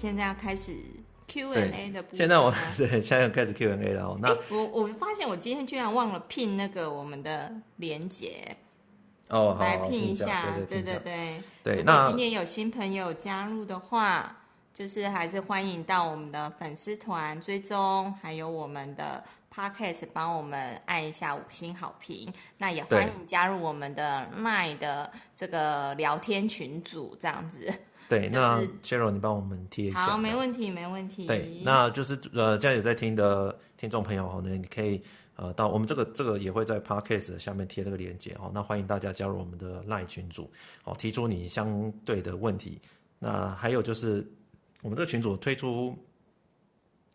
现在要开始 Q&A 的部分。现在我 对，现在要开始 Q&A 了。那我我发现我今天居然忘了 pin 那个我们的连结。哦，好，来拼一下，对对对对对。如果今天有新朋友加入的话，就是还是欢迎到我们的粉丝团追踪，还有我们的 podcast 帮我们按一下五星好评。那也欢迎加入我们的 LINE 的这个聊天群组，这样子。对，就是、那 Cheryl 你帮我们贴一下。好，没问题，没问题。对，那就是呃，现在有在听的听众朋友哦呢，你可以。呃，到我们这个这个也会在 Podcast 下面贴这个链接哦，那欢迎大家加入我们的 LINE 群组哦，提出你相对的问题。那还有就是我们这个群组推出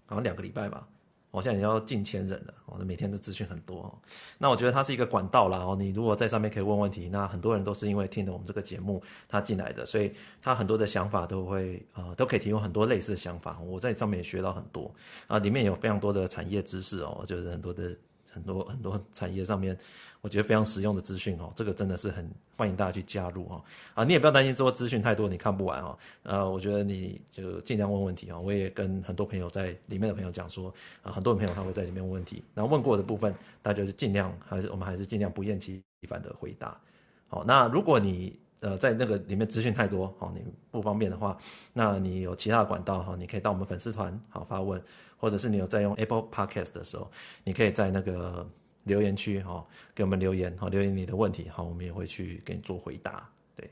好像两个礼拜吧，我现在也要近千人了，我每天的资讯很多哦。那我觉得它是一个管道啦哦，你如果在上面可以问问题，那很多人都是因为听了我们这个节目他进来的，所以他很多的想法都会呃都可以提供很多类似的想法。我在上面也学到很多啊，里面有非常多的产业知识哦，就是很多的。很多很多产业上面，我觉得非常实用的资讯哦，这个真的是很欢迎大家去加入哦。啊，你也不要担心说资讯太多你看不完哦。呃，我觉得你就尽量问问题哦。我也跟很多朋友在里面的朋友讲说，啊，很多朋友他会在里面问问题，然后问过的部分，大家就是尽量还是我们还是尽量不厌其烦的回答。好，那如果你呃在那个里面资讯太多，好，你不方便的话，那你有其他的管道哈，你可以到我们粉丝团好发问。或者是你有在用 Apple Podcast 的时候，你可以在那个留言区哈给我们留言哈，留言你的问题哈，我们也会去给你做回答。对，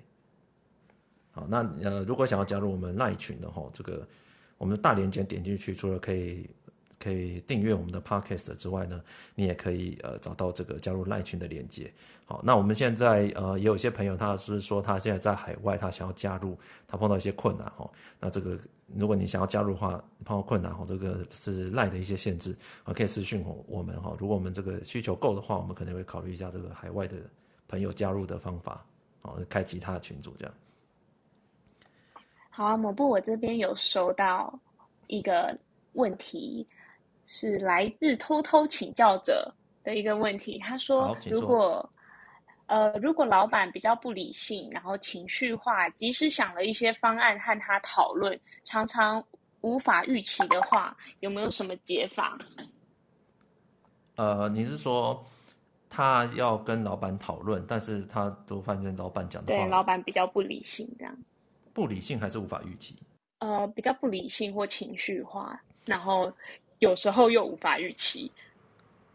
好，那呃，如果想要加入我们那一群的哦，这个我们的大连接点进去，除了可以。可以订阅我们的 Podcast 之外呢，你也可以呃找到这个加入 LINE 群的链接。好，那我们现在呃也有些朋友，他是说他现在在海外，他想要加入，他碰到一些困难哈。那这个如果你想要加入的话，碰到困难哈，这个是 LINE 的一些限制啊，可以私讯我我们哈。如果我们这个需求够的话，我们可能会考虑一下这个海外的朋友加入的方法，好，开其他的群组这样。好啊，某部我这边有收到一个问题。是来自偷偷请教者的一个问题。他说：“如果呃，如果老板比较不理性，然后情绪化，即使想了一些方案和他讨论，常常无法预期的话，有没有什么解法？”呃，你是说他要跟老板讨论，但是他都发现老板讲的话，对，老板比较不理性，这样不理性还是无法预期？呃，比较不理性或情绪化，然后。有时候又无法预期，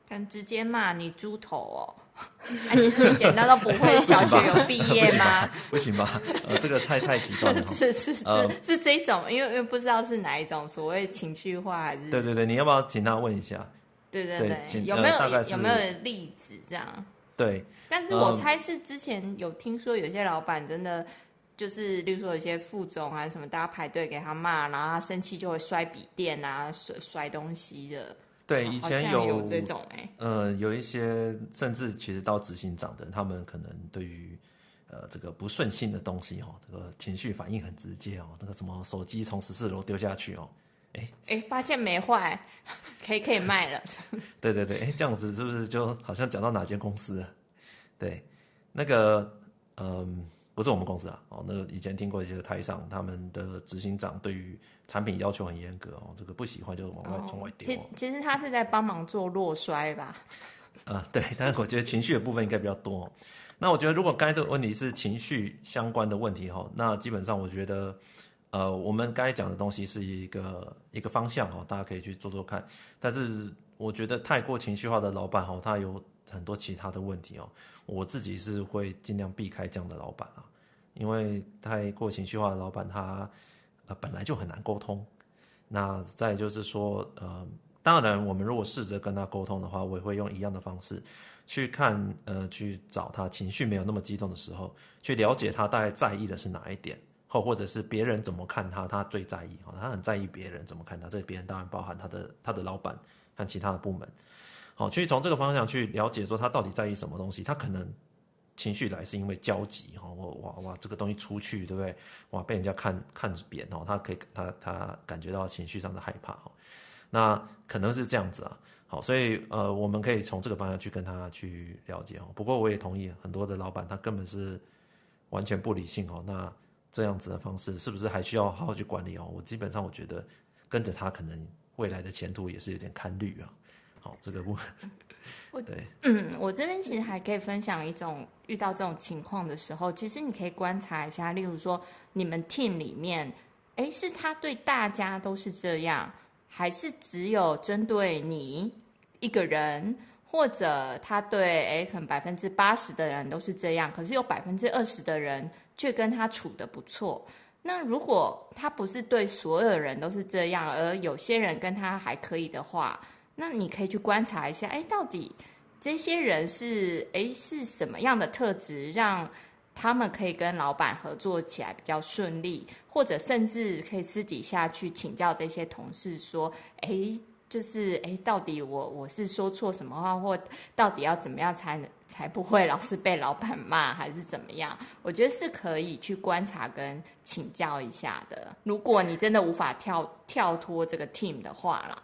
敢直接骂你猪头哦！哎，你简单都不会，小学有毕业吗？不行吧？行吧呃，这个太太极端了。是是是，呃、是这种，因为因为不知道是哪一种所谓情绪化还是？对对对，你要不要请他问一下？对对对，对有没有、呃、有没有例子这样？对，但是我猜是之前有听说有些老板真的。就是，例如说有些副总啊什么，大家排队给他骂，然后他生气就会摔笔电啊，摔摔东西的。对，以前有，有这种哎、欸。呃，有一些甚至其实到执行长的，他们可能对于呃这个不顺心的东西哦，这个情绪反应很直接哦。那个什么手机从十四楼丢下去哦，哎哎，发现没坏，可以可以卖了。对对对，哎，这样子是不是就好像讲到哪间公司了？对，那个嗯。不是我们公司啊，哦，那个以前听过一些台商，他们的执行长对于产品要求很严格哦，这个不喜欢就往外从外丢。其实其实他是在帮忙做落衰吧？啊、呃，对，但是我觉得情绪的部分应该比较多。那我觉得如果刚才这个问题是情绪相关的问题哈，那基本上我觉得，呃，我们刚才讲的东西是一个一个方向哦，大家可以去做做看。但是我觉得太过情绪化的老板哈，他有很多其他的问题哦。我自己是会尽量避开这样的老板啊，因为太过情绪化的老板，他呃本来就很难沟通。那再就是说，呃，当然我们如果试着跟他沟通的话，我也会用一样的方式去看，呃，去找他情绪没有那么激动的时候，去了解他大概在意的是哪一点，或或者是别人怎么看他，他最在意，他很在意别人怎么看他，这别人当然包含他的他的老板和其他的部门。好，去从这个方向去了解，说他到底在意什么东西。他可能情绪来是因为焦急，哈，我哇哇这个东西出去，对不对？哇，被人家看看扁哦，他可以他他感觉到情绪上的害怕，那可能是这样子啊。好，所以呃，我们可以从这个方向去跟他去了解哦。不过我也同意，很多的老板他根本是完全不理性哦。那这样子的方式，是不是还需要好好去管理哦？我基本上我觉得跟着他，可能未来的前途也是有点堪虑啊。好，这个部分，我对，嗯，我这边其实还可以分享一种遇到这种情况的时候，其实你可以观察一下，例如说你们 team 里面，哎，是他对大家都是这样，还是只有针对你一个人？或者他对哎，可能百分之八十的人都是这样，可是有百分之二十的人却跟他处的不错。那如果他不是对所有人都是这样，而有些人跟他还可以的话，那你可以去观察一下，哎，到底这些人是哎是什么样的特质，让他们可以跟老板合作起来比较顺利，或者甚至可以私底下去请教这些同事说，哎。就是哎，到底我我是说错什么话，或到底要怎么样才才不会老是被老板骂，还是怎么样？我觉得是可以去观察跟请教一下的。如果你真的无法跳跳脱这个 team 的话了，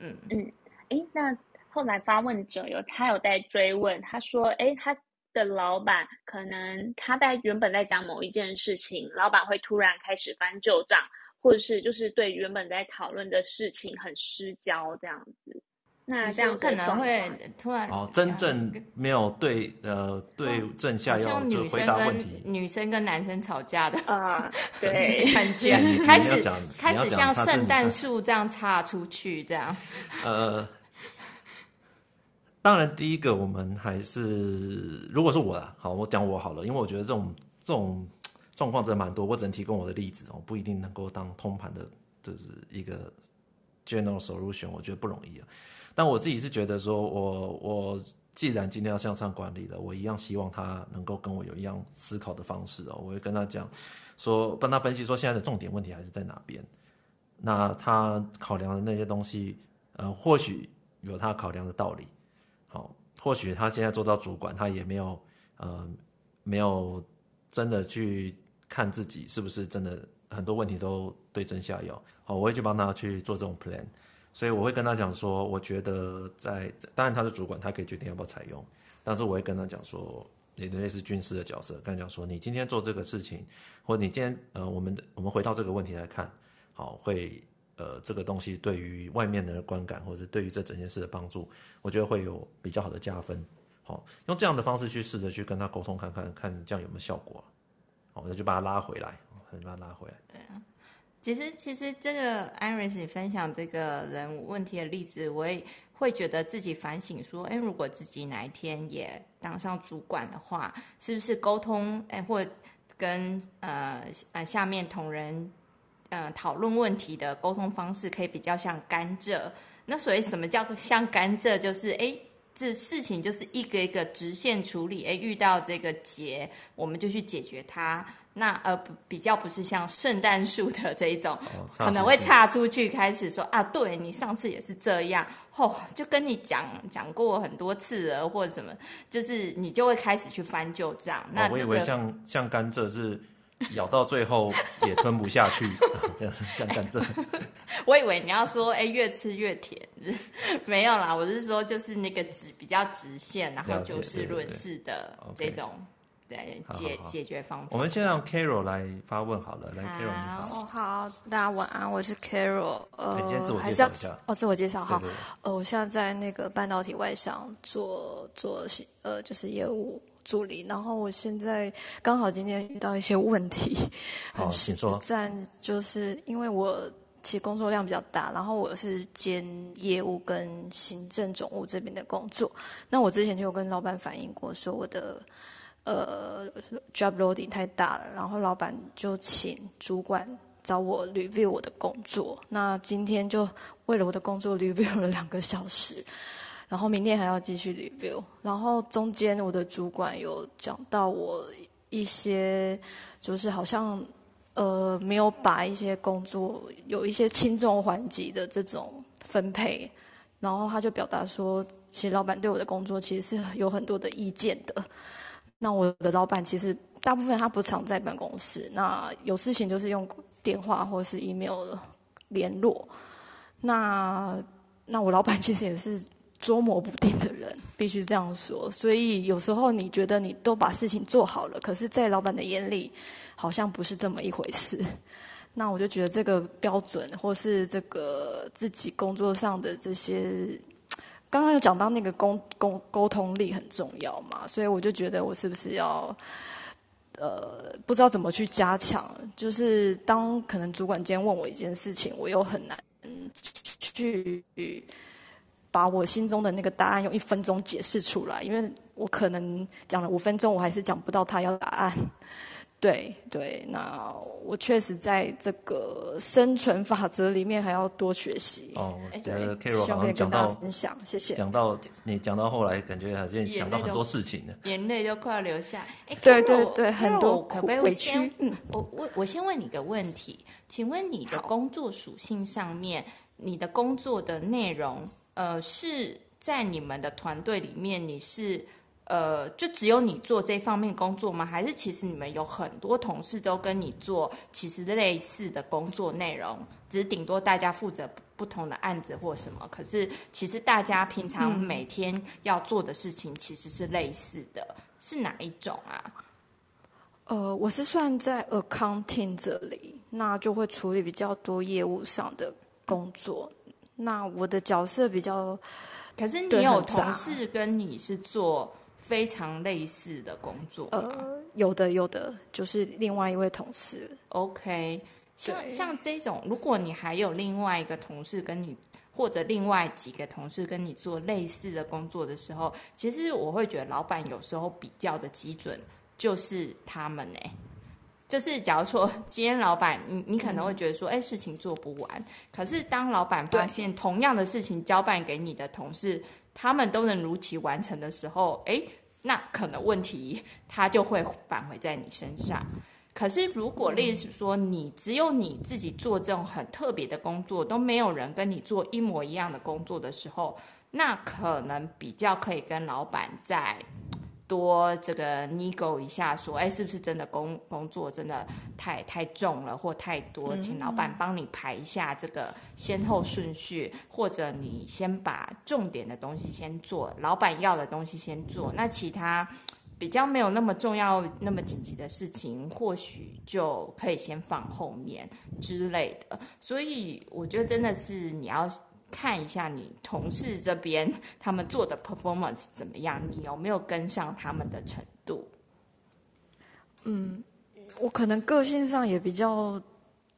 嗯嗯，哎，那后来发问者有他有在追问，他说，哎，他的老板可能他在原本在讲某一件事情，老板会突然开始翻旧账。或者是就是对原本在讨论的事情很失焦这样子，那这样可能会突然哦，真正没有对呃对症下药就回答问题。女生跟男生吵架的啊，对，感 觉开始开始像圣诞树这样插出去这样。呃，当然第一个我们还是如果是我啦，好，我讲我好了，因为我觉得这种这种。状况真的蛮多，我只能提供我的例子哦，不一定能够当通盘的，就是一个 general solution，我觉得不容易啊。但我自己是觉得说，我我既然今天要向上管理了，我一样希望他能够跟我有一样思考的方式哦。我会跟他讲说，帮他分析说现在的重点问题还是在哪边。那他考量的那些东西，呃，或许有他考量的道理。好，或许他现在做到主管，他也没有呃没有真的去。看自己是不是真的很多问题都对症下药，好，我会去帮他去做这种 plan，所以我会跟他讲说，我觉得在当然他是主管，他可以决定要不要采用，但是我会跟他讲说，也类似军师的角色，跟他讲说，你今天做这个事情，或你今天呃，我们我们回到这个问题来看，好，会呃这个东西对于外面的观感，或者是对于这整件事的帮助，我觉得会有比较好的加分，好，用这样的方式去试着去跟他沟通看看，看这样有没有效果。我就就把他拉回来，把他拉回来。对啊，其实其实这个 Iris 你分享这个人问题的例子，我也会觉得自己反省说，哎，如果自己哪一天也当上主管的话，是不是沟通，哎，或跟呃呃下面同仁呃讨论问题的沟通方式，可以比较像甘蔗。那所以什么叫像甘蔗？就是哎。这事情就是一个一个直线处理，哎，遇到这个结，我们就去解决它。那呃，比较不是像圣诞树的这一种，哦、可能会岔出去开始说啊，对你上次也是这样，哦，就跟你讲讲过很多次了，或者什么，就是你就会开始去翻旧账。那、这个、我以为像像甘蔗是。咬到最后也吞不下去，这样像甘蔗。我以为你要说，哎、欸，越吃越甜，没有啦。我是说，就是那个直比较直线，然后就事论事的这种，对，解好好好解决方法。我们先让 Carol 来发问好了，来 Carol 你好。哦，好，大家晚安，我是 Carol。呃，你先自我介绍一下。哦，自我介绍哈。呃，我现在在那个半导体外商做做呃，就是业务。助理，然后我现在刚好今天遇到一些问题，好，请说。站就是因为我其实工作量比较大，然后我是兼业务跟行政总务这边的工作。那我之前就有跟老板反映过，说我的呃 job loading 太大了，然后老板就请主管找我 review 我的工作。那今天就为了我的工作 review 了两个小时。然后明天还要继续 review，然后中间我的主管有讲到我一些，就是好像呃没有把一些工作有一些轻重缓急的这种分配，然后他就表达说，其实老板对我的工作其实是有很多的意见的。那我的老板其实大部分他不常在办公室，那有事情就是用电话或是 email 联络。那那我老板其实也是。捉摸不定的人，必须这样说。所以有时候你觉得你都把事情做好了，可是，在老板的眼里，好像不是这么一回事。那我就觉得这个标准，或是这个自己工作上的这些，刚刚有讲到那个沟沟沟通力很重要嘛，所以我就觉得我是不是要，呃，不知道怎么去加强。就是当可能主管今天问我一件事情，我又很难去把我心中的那个答案用一分钟解释出来，因为我可能讲了五分钟，我还是讲不到他要答案。对 对，那我确实在这个生存法则里面还要多学习。哦，对，Carol 好像讲到分享，谢谢。讲到你讲到后来，感觉好像想到很多事情呢，眼泪都快要流下。哎，对对对，很多委屈？嗯，我我我先问你个问题，请问你的工作属性上面，你的工作的内容，呃，是在你们的团队里面，你是？呃，就只有你做这方面工作吗？还是其实你们有很多同事都跟你做其实类似的工作内容，只是顶多大家负责不同的案子或什么。可是其实大家平常每天要做的事情其实是类似的，嗯、是哪一种啊？呃，我是算在 accounting 这里，那就会处理比较多业务上的工作。那我的角色比较，可是你有同事跟你是做。非常类似的工作，呃，有的有的，就是另外一位同事。OK，像像这种，如果你还有另外一个同事跟你，或者另外几个同事跟你做类似的工作的时候，其实我会觉得老板有时候比较的基准就是他们呢，就是假如说今天老板，你你可能会觉得说，哎、嗯，事情做不完，可是当老板发现同样的事情交办给你的同事，他们都能如期完成的时候，哎。那可能问题他就会返回在你身上。可是如果例如说你只有你自己做这种很特别的工作，都没有人跟你做一模一样的工作的时候，那可能比较可以跟老板在。多这个 nego 一下，说，哎，是不是真的工工作真的太太重了，或太多，请老板帮你排一下这个先后顺序，或者你先把重点的东西先做，老板要的东西先做，那其他比较没有那么重要、那么紧急的事情，或许就可以先放后面之类的。所以我觉得真的是你要。看一下你同事这边 他们做的 performance 怎么样，你有没有跟上他们的程度？嗯，我可能个性上也比较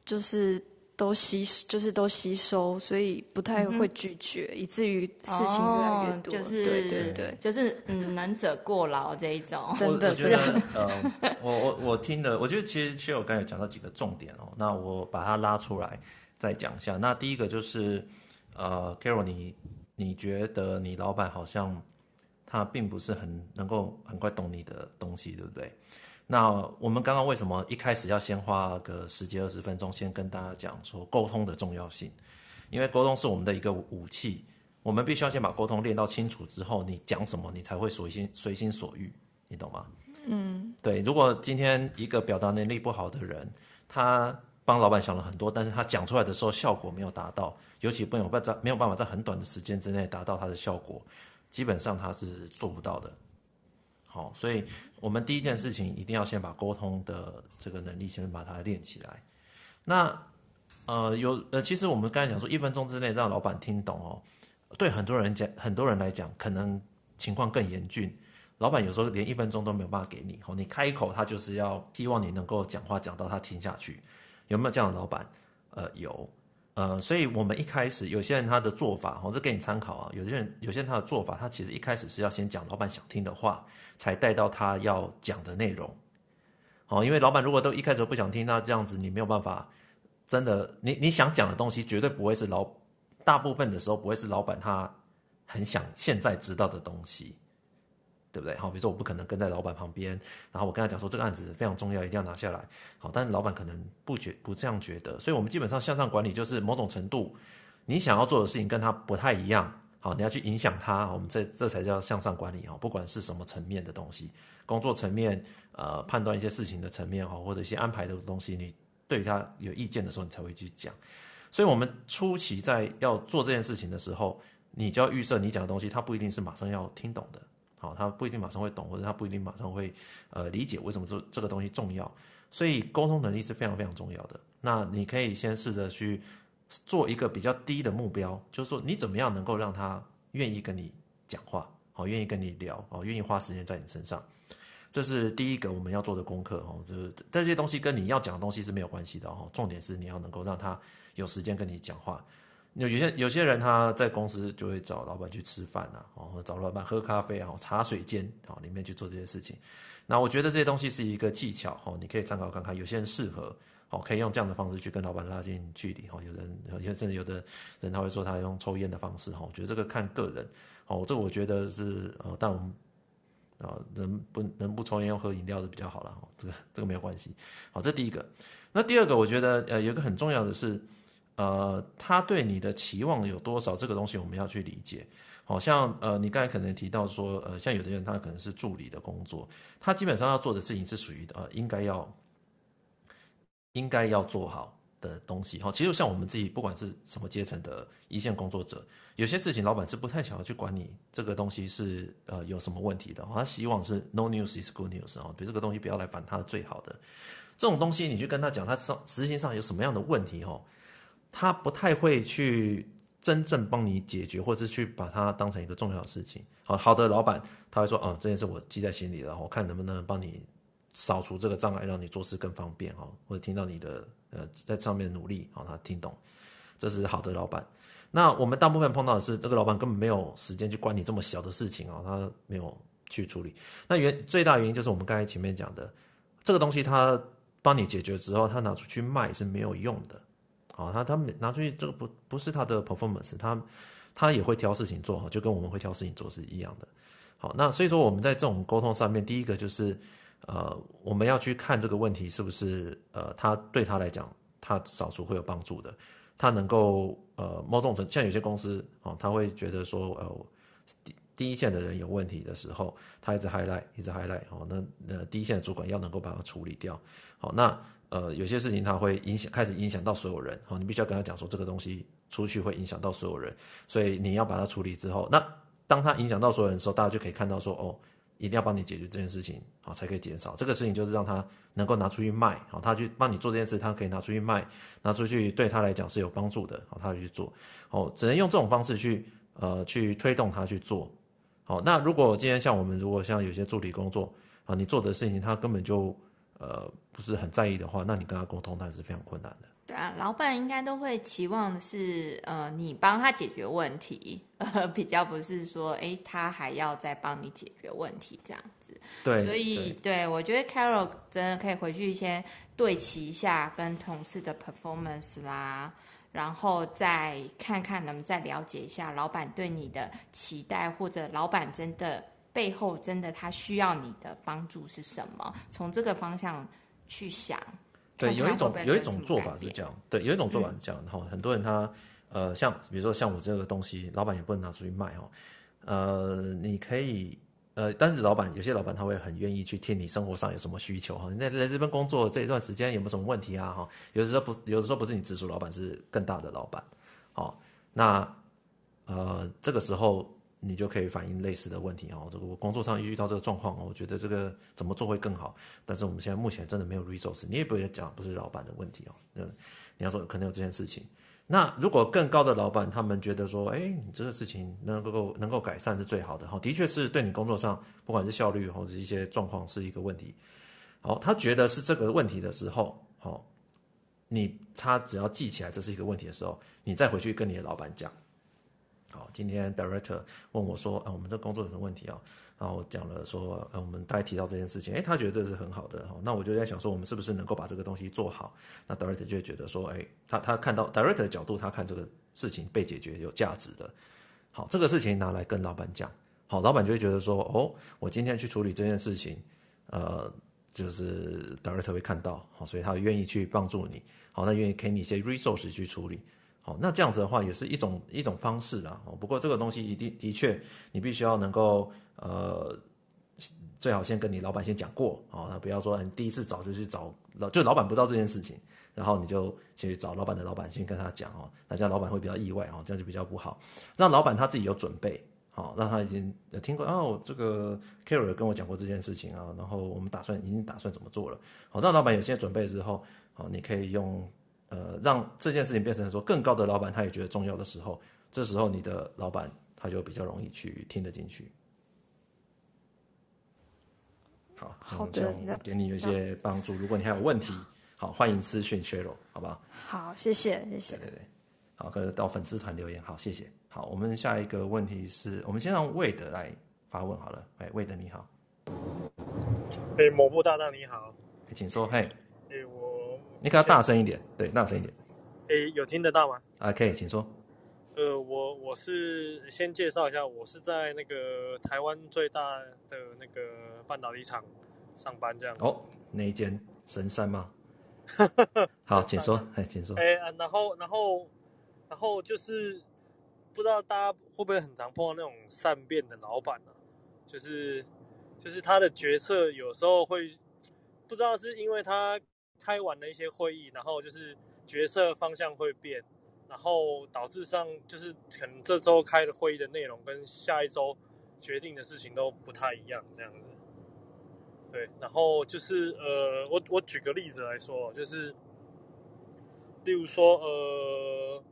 就是都吸，就是都吸收，所以不太会拒绝，嗯、以至于事情越来越多。哦、就是对对对，就是嗯，能者过劳这一种。真的，我觉得呃，我我我听的，我觉得其实其实我刚才有讲到几个重点哦，那我把它拉出来再讲一下。那第一个就是。呃，Carol，你你觉得你老板好像他并不是很能够很快懂你的东西，对不对？那我们刚刚为什么一开始要先花个十几二十分钟，先跟大家讲说沟通的重要性？因为沟通是我们的一个武器，我们必须要先把沟通练到清楚之后，你讲什么你才会随心随心所欲，你懂吗？嗯，对。如果今天一个表达能力不好的人，他帮老板想了很多，但是他讲出来的时候效果没有达到。尤其没有办法，没有办法在很短的时间之内达到它的效果，基本上他是做不到的。好，所以我们第一件事情一定要先把沟通的这个能力先把它练起来。那呃，有呃，其实我们刚才讲说，一分钟之内让老板听懂哦，对很多人讲，很多人来讲，可能情况更严峻。老板有时候连一分钟都没有办法给你，哦，你开口他就是要希望你能够讲话讲到他听下去。有没有这样的老板？呃，有。呃，所以我们一开始有些人他的做法，我这给你参考啊。有些人有些人他的做法，他其实一开始是要先讲老板想听的话，才带到他要讲的内容。好，因为老板如果都一开始都不想听，那这样子你没有办法真的，你你想讲的东西绝对不会是老，大部分的时候不会是老板他很想现在知道的东西。对不对？好，比如说我不可能跟在老板旁边，然后我跟他讲说这个案子非常重要，一定要拿下来。好，但是老板可能不觉不这样觉得，所以我们基本上向上管理就是某种程度，你想要做的事情跟他不太一样，好，你要去影响他，我们这这才叫向上管理啊。不管是什么层面的东西，工作层面，呃，判断一些事情的层面哈，或者一些安排的东西，你对他有意见的时候，你才会去讲。所以，我们初期在要做这件事情的时候，你就要预设你讲的东西，他不一定是马上要听懂的，好，他不一定马上会懂，或者他不一定马上会呃理解为什么这这个东西重要。所以沟通能力是非常非常重要的。那你可以先试着去做一个比较低的目标，就是说你怎么样能够让他愿意跟你讲话，好，愿意跟你聊，哦，愿意花时间在你身上。这是第一个我们要做的功课哦，就是这些东西跟你要讲的东西是没有关系的哦。重点是你要能够让他有时间跟你讲话。有有些有些人他在公司就会找老板去吃饭呐，哦，或者找老板喝咖啡啊，茶水间啊里面去做这些事情。那我觉得这些东西是一个技巧哦，你可以参考看看。有些人适合哦，可以用这样的方式去跟老板拉近距离哦。有人有些甚至有的人他会说他用抽烟的方式哈，我觉得这个看个人哦。这我觉得是呃，但我们。啊，能不能不抽烟，要喝饮料的比较好了。这个这个没有关系。好，这第一个。那第二个，我觉得呃，有一个很重要的是，呃，他对你的期望有多少？这个东西我们要去理解。好像呃，你刚才可能提到说，呃，像有的人他可能是助理的工作，他基本上要做的事情是属于呃，应该要应该要做好的东西。哈，其实像我们自己，不管是什么阶层的一线工作者。有些事情老板是不太想要去管你这个东西是呃有什么问题的，他希望是 no news is good news 啊，比如这个东西不要来烦他最好的。这种东西你去跟他讲，他上实际上有什么样的问题哦，他不太会去真正帮你解决，或者是去把它当成一个重要的事情。好好的老板他会说啊，这件事我记在心里了，我看能不能帮你扫除这个障碍，让你做事更方便哈，或者听到你的呃在上面努力，好他听懂，这是好的老板。那我们大部分碰到的是，这个老板根本没有时间去管你这么小的事情啊，他没有去处理。那原最大原因就是我们刚才前面讲的，这个东西他帮你解决之后，他拿出去卖是没有用的。好，他他拿出去这个不不是他的 performance，他他也会挑事情做哈，就跟我们会挑事情做是一样的。好，那所以说我们在这种沟通上面，第一个就是呃，我们要去看这个问题是不是呃，他对他来讲，他扫除会有帮助的。他能够呃，某种程像有些公司哦，他会觉得说呃，第一线的人有问题的时候，他一直 highlight，一直 highlight 哦，那呃第一线的主管要能够把它处理掉。好，那呃有些事情他会影响，开始影响到所有人。好，你必须要跟他讲说这个东西出去会影响到所有人，所以你要把它处理之后，那当他影响到所有人的时候，大家就可以看到说哦。一定要帮你解决这件事情，好，才可以减少这个事情，就是让他能够拿出去卖，好，他去帮你做这件事，他可以拿出去卖，拿出去对他来讲是有帮助的，好，他就去做，好，只能用这种方式去，呃，去推动他去做，好，那如果今天像我们，如果像有些助理工作，啊，你做的事情他根本就，呃，不是很在意的话，那你跟他沟通，那是非常困难的。对啊，老板应该都会期望的是，呃，你帮他解决问题，呃，比较不是说，哎，他还要再帮你解决问题这样子。对，所以对，对我觉得 Carol 真的可以回去先对齐一下跟同事的 performance 啦，然后再看看能不能再了解一下老板对你的期待，或者老板真的背后真的他需要你的帮助是什么，从这个方向去想。对，有一种有一种做法是这样，对，有一种做法是这样，然后很多人他，呃，像比如说像我这个东西，老板也不能拿出去卖哦，呃，你可以，呃，但是老板有些老板他会很愿意去听你生活上有什么需求哈，你在在这边工作这一段时间有没有什么问题啊哈，有的时候不，有的时候不是你直属老板，是更大的老板，好，那呃这个时候。你就可以反映类似的问题哦。这个我工作上遇到这个状况，我觉得这个怎么做会更好？但是我们现在目前真的没有 resource，你也不要讲不是老板的问题哦。嗯，你要说可能有这件事情。那如果更高的老板他们觉得说，哎，你这个事情能够能够改善是最好的哈，的确是对你工作上不管是效率或者一些状况是一个问题。好，他觉得是这个问题的时候，好，你他只要记起来这是一个问题的时候，你再回去跟你的老板讲。好，今天 director 问我说：“啊，我们这工作有什么问题啊？”然后我讲了说：“呃，我们大概提到这件事情，诶，他觉得这是很好的。哈那我就在想说，我们是不是能够把这个东西做好？那 director 就会觉得说：“诶，他他看到 director 的角度，他看这个事情被解决有价值的。好，这个事情拿来跟老板讲，好，老板就会觉得说：哦，我今天去处理这件事情，呃，就是 director 会看到，好，所以他愿意去帮助你，好，那愿意给你一些 resource 去处理。”好，那这样子的话也是一种一种方式啊。不过这个东西一定的确，你必须要能够呃最好先跟你老板先讲过哦，那不要说你第一次找就去找老，就老板不知道这件事情，然后你就先去找老板的老板先跟他讲哦，那这样老板会比较意外哦，这样就比较不好，让老板他自己有准备。好，让他已经有听过哦，这个 Carol 跟我讲过这件事情啊，然后我们打算已经打算怎么做了。好，让老板有些准备之后，好，你可以用呃，让这件事情变成说更高的老板他也觉得重要的时候，这时候你的老板他就比较容易去听得进去。好，好的，给你有一些帮助。如果你还有问题，好，欢迎私讯 Cheryl，好不好？好，谢谢，谢谢。对对对，好，可以到粉丝团留言，好，谢谢。好，我们下一个问题是我们先让魏德来发问好了。哎，魏德你好。哎，某部大大你好。请说。嘿。哎，我。你可要大声一点，对，大声一点。哎，有听得到吗？啊，可以，请说。呃，我我是先介绍一下，我是在那个台湾最大的那个半导体厂上班这样子。哦，那一间神山吗？好，请说。哎，请说。哎，然后，然后。然后就是不知道大家会不会很常碰到那种善变的老板呢、啊？就是就是他的决策有时候会不知道是因为他开完了一些会议，然后就是决策方向会变，然后导致上就是可能这周开的会议的内容跟下一周决定的事情都不太一样这样子。对，然后就是呃，我我举个例子来说，就是例如说呃。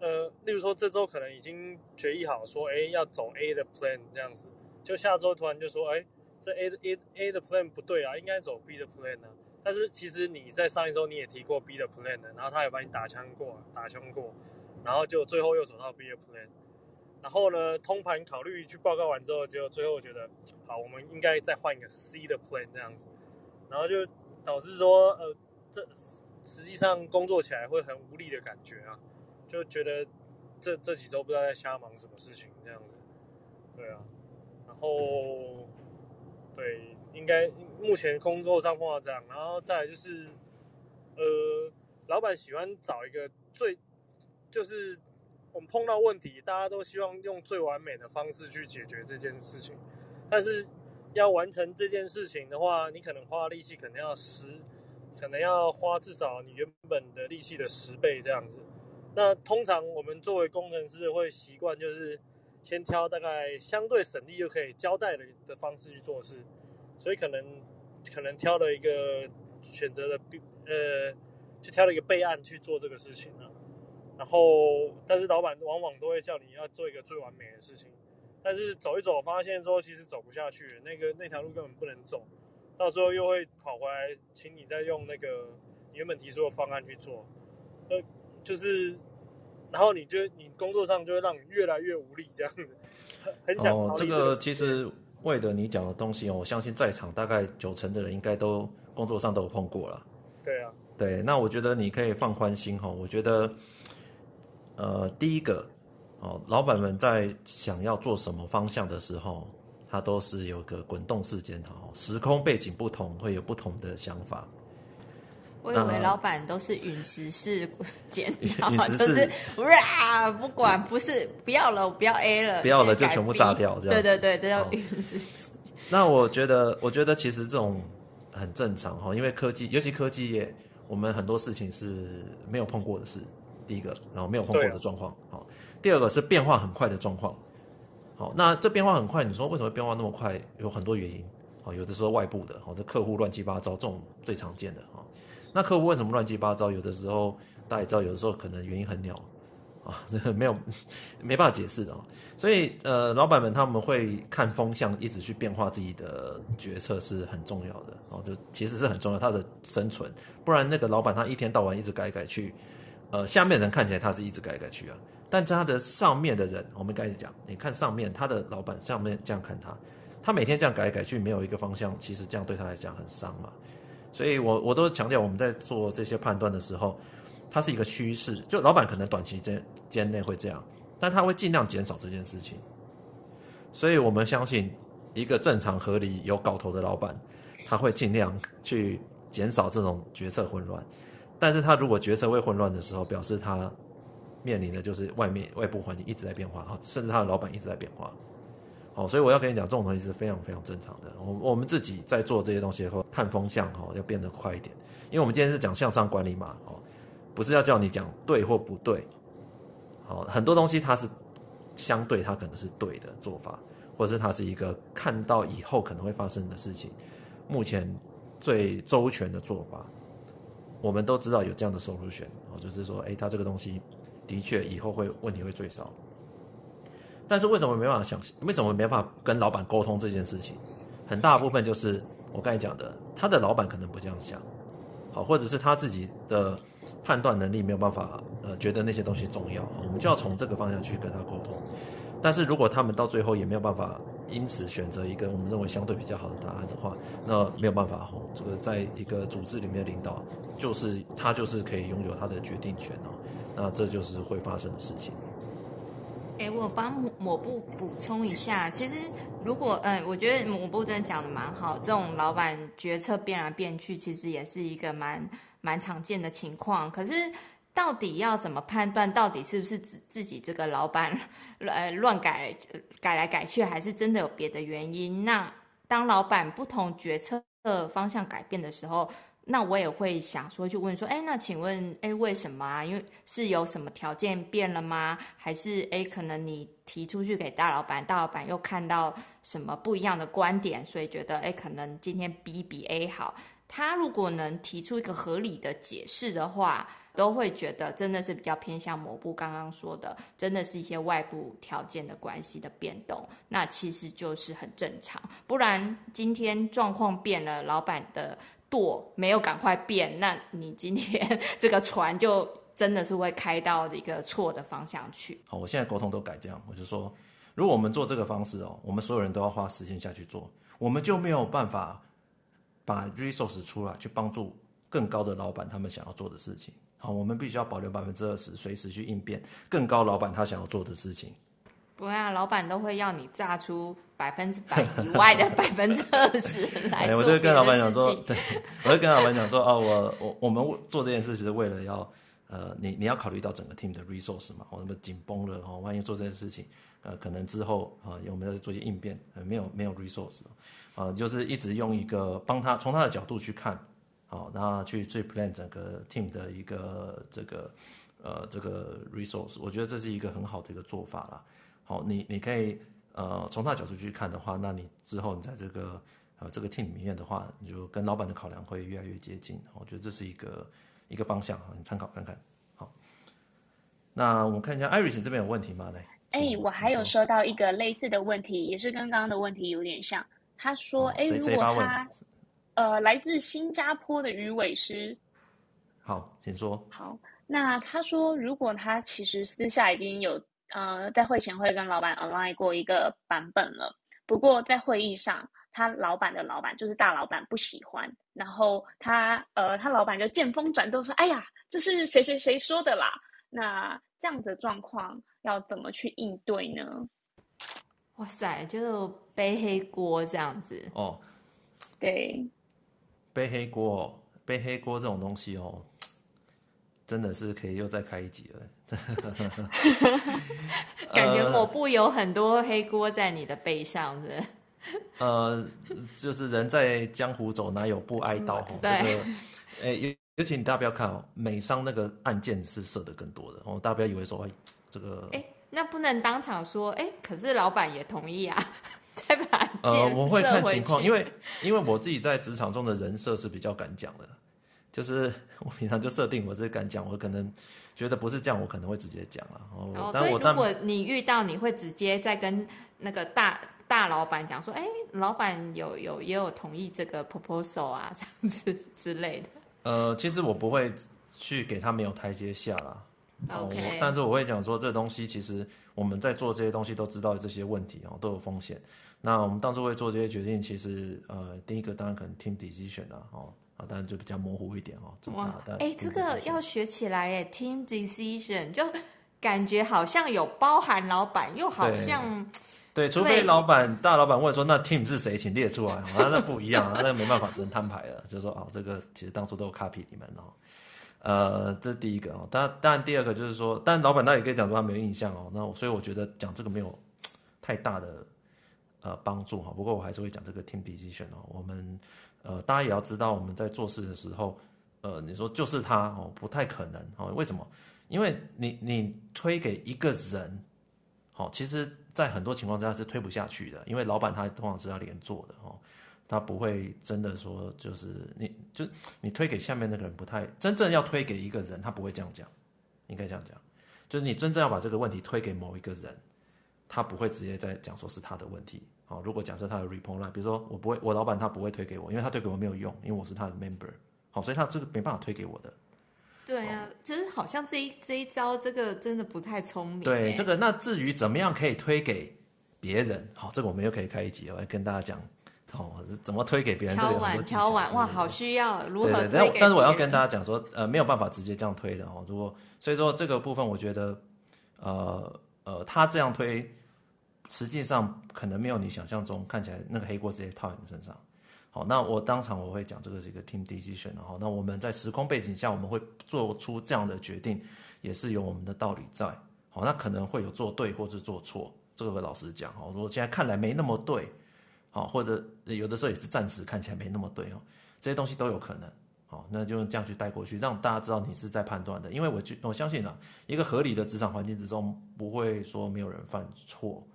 呃，例如说这周可能已经决议好说，哎，要走 A 的 plan 这样子，就下周突然就说，哎，这 A 的 A A 的 plan 不对啊，应该走 B 的 plan 呢、啊。但是其实你在上一周你也提过 B 的 plan 的，然后他也把你打枪过，打枪过，然后就最后又走到 B 的 plan。然后呢，通盘考虑去报告完之后，就最后觉得，好，我们应该再换一个 C 的 plan 这样子，然后就导致说，呃，这实际上工作起来会很无力的感觉啊。就觉得这这几周不知道在瞎忙什么事情这样子，对啊，然后对，应该目前工作上碰到这样，然后再就是，呃，老板喜欢找一个最，就是我们碰到问题，大家都希望用最完美的方式去解决这件事情，但是要完成这件事情的话，你可能花力气可能要十，可能要花至少你原本的力气的十倍这样子。那通常我们作为工程师会习惯，就是先挑大概相对省力又可以交代的的方式去做事，所以可能可能挑了一个选择的呃，就挑了一个备案去做这个事情啊。然后，但是老板往往都会叫你要做一个最完美的事情，但是走一走发现说其实走不下去，那个那条路根本不能走，到最后又会跑回来请你再用那个你原本提出的方案去做，所以。就是，然后你就你工作上就会让你越来越无力，这样子，很想逃。哦，这个其实为了你讲的东西哦，我相信在场大概九成的人应该都工作上都有碰过了。对啊，对，那我觉得你可以放宽心哈。我觉得，呃，第一个哦，老板们在想要做什么方向的时候，他都是有个滚动式检讨，时空背景不同，会有不同的想法。我以为老板都是陨石式检讨，就是啊，不管不是不要了，不要 A 了，不要了就全部炸掉，这样。对对对，都要陨石。那我觉得，我觉得其实这种很正常哈，因为科技，尤其科技业，我们很多事情是没有碰过的事。第一个，然后没有碰过的状况，好。第二个是变化很快的状况，好。那这变化很快，你说为什么变化那么快？有很多原因，好，有的时候外部的，好，这客户乱七八糟，这种最常见的哈。那客户为什么乱七八糟？有的时候大家也知道，有的时候可能原因很鸟啊，这个没有没办法解释的。所以呃，老板们他们会看风向，一直去变化自己的决策是很重要的哦。就其实是很重要，他的生存，不然那个老板他一天到晚一直改改去，呃，下面人看起来他是一直改改去啊，但他的上面的人，我们开始讲，你看上面他的老板上面这样看他，他每天这样改改去，没有一个方向，其实这样对他来讲很伤嘛。所以我我都强调，我们在做这些判断的时候，它是一个趋势。就老板可能短期间间内会这样，但他会尽量减少这件事情。所以我们相信，一个正常合理有搞头的老板，他会尽量去减少这种决策混乱。但是他如果决策会混乱的时候，表示他面临的就是外面外部环境一直在变化，甚至他的老板一直在变化。哦，所以我要跟你讲，这种东西是非常非常正常的。我我们自己在做这些东西的时候，看风向哈，要变得快一点，因为我们今天是讲向上管理嘛，哦，不是要叫你讲对或不对。好，很多东西它是相对，它可能是对的做法，或者是它是一个看到以后可能会发生的事情，目前最周全的做法。我们都知道有这样的 solution，哦，就是说，哎，它这个东西的确以后会问题会最少。但是为什么没办法想？为什么没办法跟老板沟通这件事情？很大部分就是我刚才讲的，他的老板可能不这样想，好，或者是他自己的判断能力没有办法，呃，觉得那些东西重要，我们就要从这个方向去跟他沟通。但是如果他们到最后也没有办法因此选择一个我们认为相对比较好的答案的话，那没有办法哈，这个在一个组织里面的领导，就是他就是可以拥有他的决定权哦，那这就是会发生的事情。哎、我帮抹布补充一下，其实如果嗯，我觉得抹布真的讲的蛮好，这种老板决策变来变去，其实也是一个蛮蛮常见的情况。可是到底要怎么判断，到底是不是自自己这个老板呃乱改改来改去，还是真的有别的原因？那当老板不同决策方向改变的时候。那我也会想说，去问说，哎，那请问，哎，为什么啊？因为是有什么条件变了吗？还是，哎，可能你提出去给大老板，大老板又看到什么不一样的观点，所以觉得，哎，可能今天 B 比 A 好。他如果能提出一个合理的解释的话，都会觉得真的是比较偏向某部刚刚说的，真的是一些外部条件的关系的变动，那其实就是很正常。不然今天状况变了，老板的。舵没有赶快变，那你今天这个船就真的是会开到一个错的方向去。好，我现在沟通都改这样，我就说，如果我们做这个方式哦，我们所有人都要花时间下去做，我们就没有办法把 resource 出来去帮助更高的老板他们想要做的事情。好，我们必须要保留百分之二十，随时去应变更高老板他想要做的事情。不会啊，老板都会要你炸出。百分之百以外的 百分之二十来做、欸、我就跟老板讲说，对，我就跟老板讲说，哦，我我我们做这件事是为了要，呃，你你要考虑到整个 team 的 resource 嘛，我那么紧绷了哦，万一做这件事情，呃，可能之后啊，我们要做一些应变，呃，没有没有 resource，啊、呃，就是一直用一个帮他从他的角度去看，好，然后去最 plan 整个 team 的一个这个呃这个 resource，我觉得这是一个很好的一个做法啦。好，你你可以。呃，从他的角度去看的话，那你之后你在这个呃这个 team 里面的话，你就跟老板的考量会越来越接近。我觉得这是一个一个方向，你参考看看。好，那我们看一下 Iris 这边有问题吗？来，哎、欸，我还有收到一个类似的问题，也是跟刚刚的问题有点像。他说，哎、哦欸，如果他呃来自新加坡的鱼尾狮，好，请说。好，那他说，如果他其实私下已经有。呃，在会前会跟老板 align 过一个版本了，不过在会议上，他老板的老板就是大老板不喜欢，然后他呃，他老板就见风转舵说：“哎呀，这是谁谁谁说的啦？”那这样的状况要怎么去应对呢？哇塞，就背黑锅这样子哦，对，背黑锅，背黑锅这种东西哦。真的是可以又再开一集了，感觉抹布有很多黑锅在你的背上，是是？呃，就是人在江湖走，哪有不挨刀？对，这个，哎，尤尤其你大家不要看哦，美商那个案件是射的更多的哦，大家不要以为说，哎，这个，哎，那不能当场说，哎，可是老板也同意啊，再把呃，我会看情况，因为因为我自己在职场中的人设是比较敢讲的。就是 我平常就设定我是敢讲，我可能觉得不是这样，我可能会直接讲了。哦，所以如果你遇到，你会直接再跟那个大大老板讲说，哎，老板有有也有同意这个 proposal 啊，这样子 之类的。呃，其实我不会去给他没有台阶下啦。OK，但是我会讲说，这东西其实我们在做这些东西都知道这些问题哦，都有风险。那我们当初会做这些决定，其实呃，第一个当然可能 team decision 啦，哦。啊，当然就比较模糊一点哦。哇，哎，这个要学起来哎，team decision 就感觉好像有包含老板，又好像对，对，除非老板大老板问说，那 team 是谁，请列出来。啊，那不一样啊，那没办法，只能摊牌了。就说哦，这个其实当初都有 copy 你们哦。呃，这是第一个哦。当然，当然第二个就是说，但老板他也可以讲说他没有印象哦。那所以我觉得讲这个没有太大的呃帮助哈。不过我还是会讲这个 team decision 哦。我们呃大家也要知道，我们在做事的时候，呃你说就是他哦，不太可能哦。为什么？因为你你推给一个人，好，其实在很多情况之下是推不下去的，因为老板他通常是要连坐的哦。他不会真的说，就是你就你推给下面那个人不太真正要推给一个人，他不会这样讲，应该这样讲，就是你真正要把这个问题推给某一个人，他不会直接在讲说是他的问题。好，如果假设他的 report line，比如说我不会，我老板他不会推给我，因为他推给我没有用，因为我是他的 member。好，所以他这个没办法推给我的。对啊，其实好像这一这一招，这个真的不太聪明。对，这个那至于怎么样可以推给别人，好，这个我们又可以开一集，我来跟大家讲。哦，怎么推给别人？敲碗，敲碗，哇，好需要如何但是我要跟大家讲说，呃，没有办法直接这样推的哦。如果所以说这个部分，我觉得，呃呃，他这样推，实际上可能没有你想象中看起来那个黑锅直接套在你身上。好，那我当场我会讲这个是一个 team decision，然后那我们在时空背景下，我们会做出这样的决定，也是有我们的道理在。好，那可能会有做对或是做错，这个老实讲，哦，如果现在看来没那么对。好，或者有的时候也是暂时看起来没那么对哦，这些东西都有可能。好，那就用这样去带过去，让大家知道你是在判断的。因为我我相信啊，一个合理的职场环境之中，不会说没有人犯错，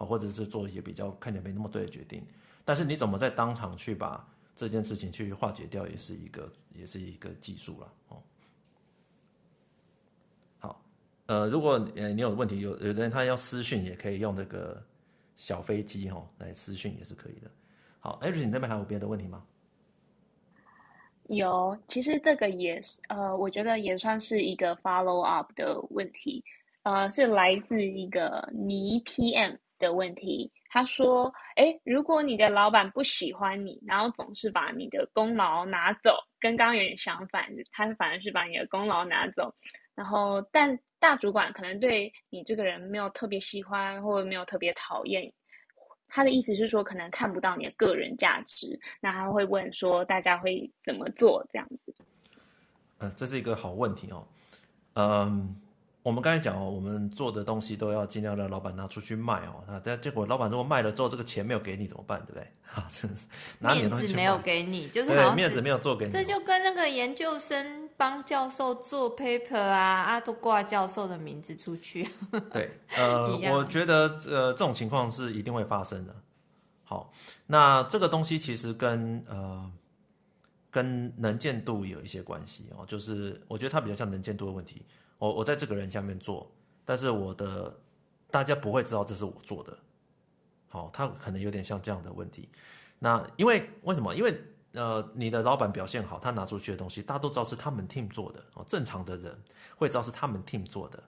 好，或者是做一些比较看起来没那么对的决定。但是你怎么在当场去把这件事情去化解掉，也是一个也是一个技术了哦。好，呃，如果呃你有问题，有有的人他要私讯，也可以用这个。小飞机哈，来私讯也是可以的。好艾瑞你那边还有别的问题吗？有，其实这个也是，呃，我觉得也算是一个 follow up 的问题，呃，是来自一个倪 PM 的问题。他说，诶，如果你的老板不喜欢你，然后总是把你的功劳拿走，跟刚刚有点相反，他反而是把你的功劳拿走。然后，但大主管可能对你这个人没有特别喜欢，或者没有特别讨厌。他的意思是说，可能看不到你的个人价值。那他会问说，大家会怎么做这样子？呃，这是一个好问题哦。嗯，我们刚才讲哦，我们做的东西都要尽量让老板拿出去卖哦。那但结果老板如果卖了之后，这个钱没有给你怎么办？对不对？哈，真是面子没有给你，就是好面子没有做给你。这就跟那个研究生。帮教授做 paper 啊，啊都挂教授的名字出去。对，呃，我觉得呃这种情况是一定会发生的。好，那这个东西其实跟呃跟能见度有一些关系哦，就是我觉得它比较像能见度的问题。我我在这个人下面做，但是我的大家不会知道这是我做的。好，他可能有点像这样的问题。那因为为什么？因为呃，你的老板表现好，他拿出去的东西，大家都知道是他们 team 做的哦。正常的人会知道是他们 team 做的，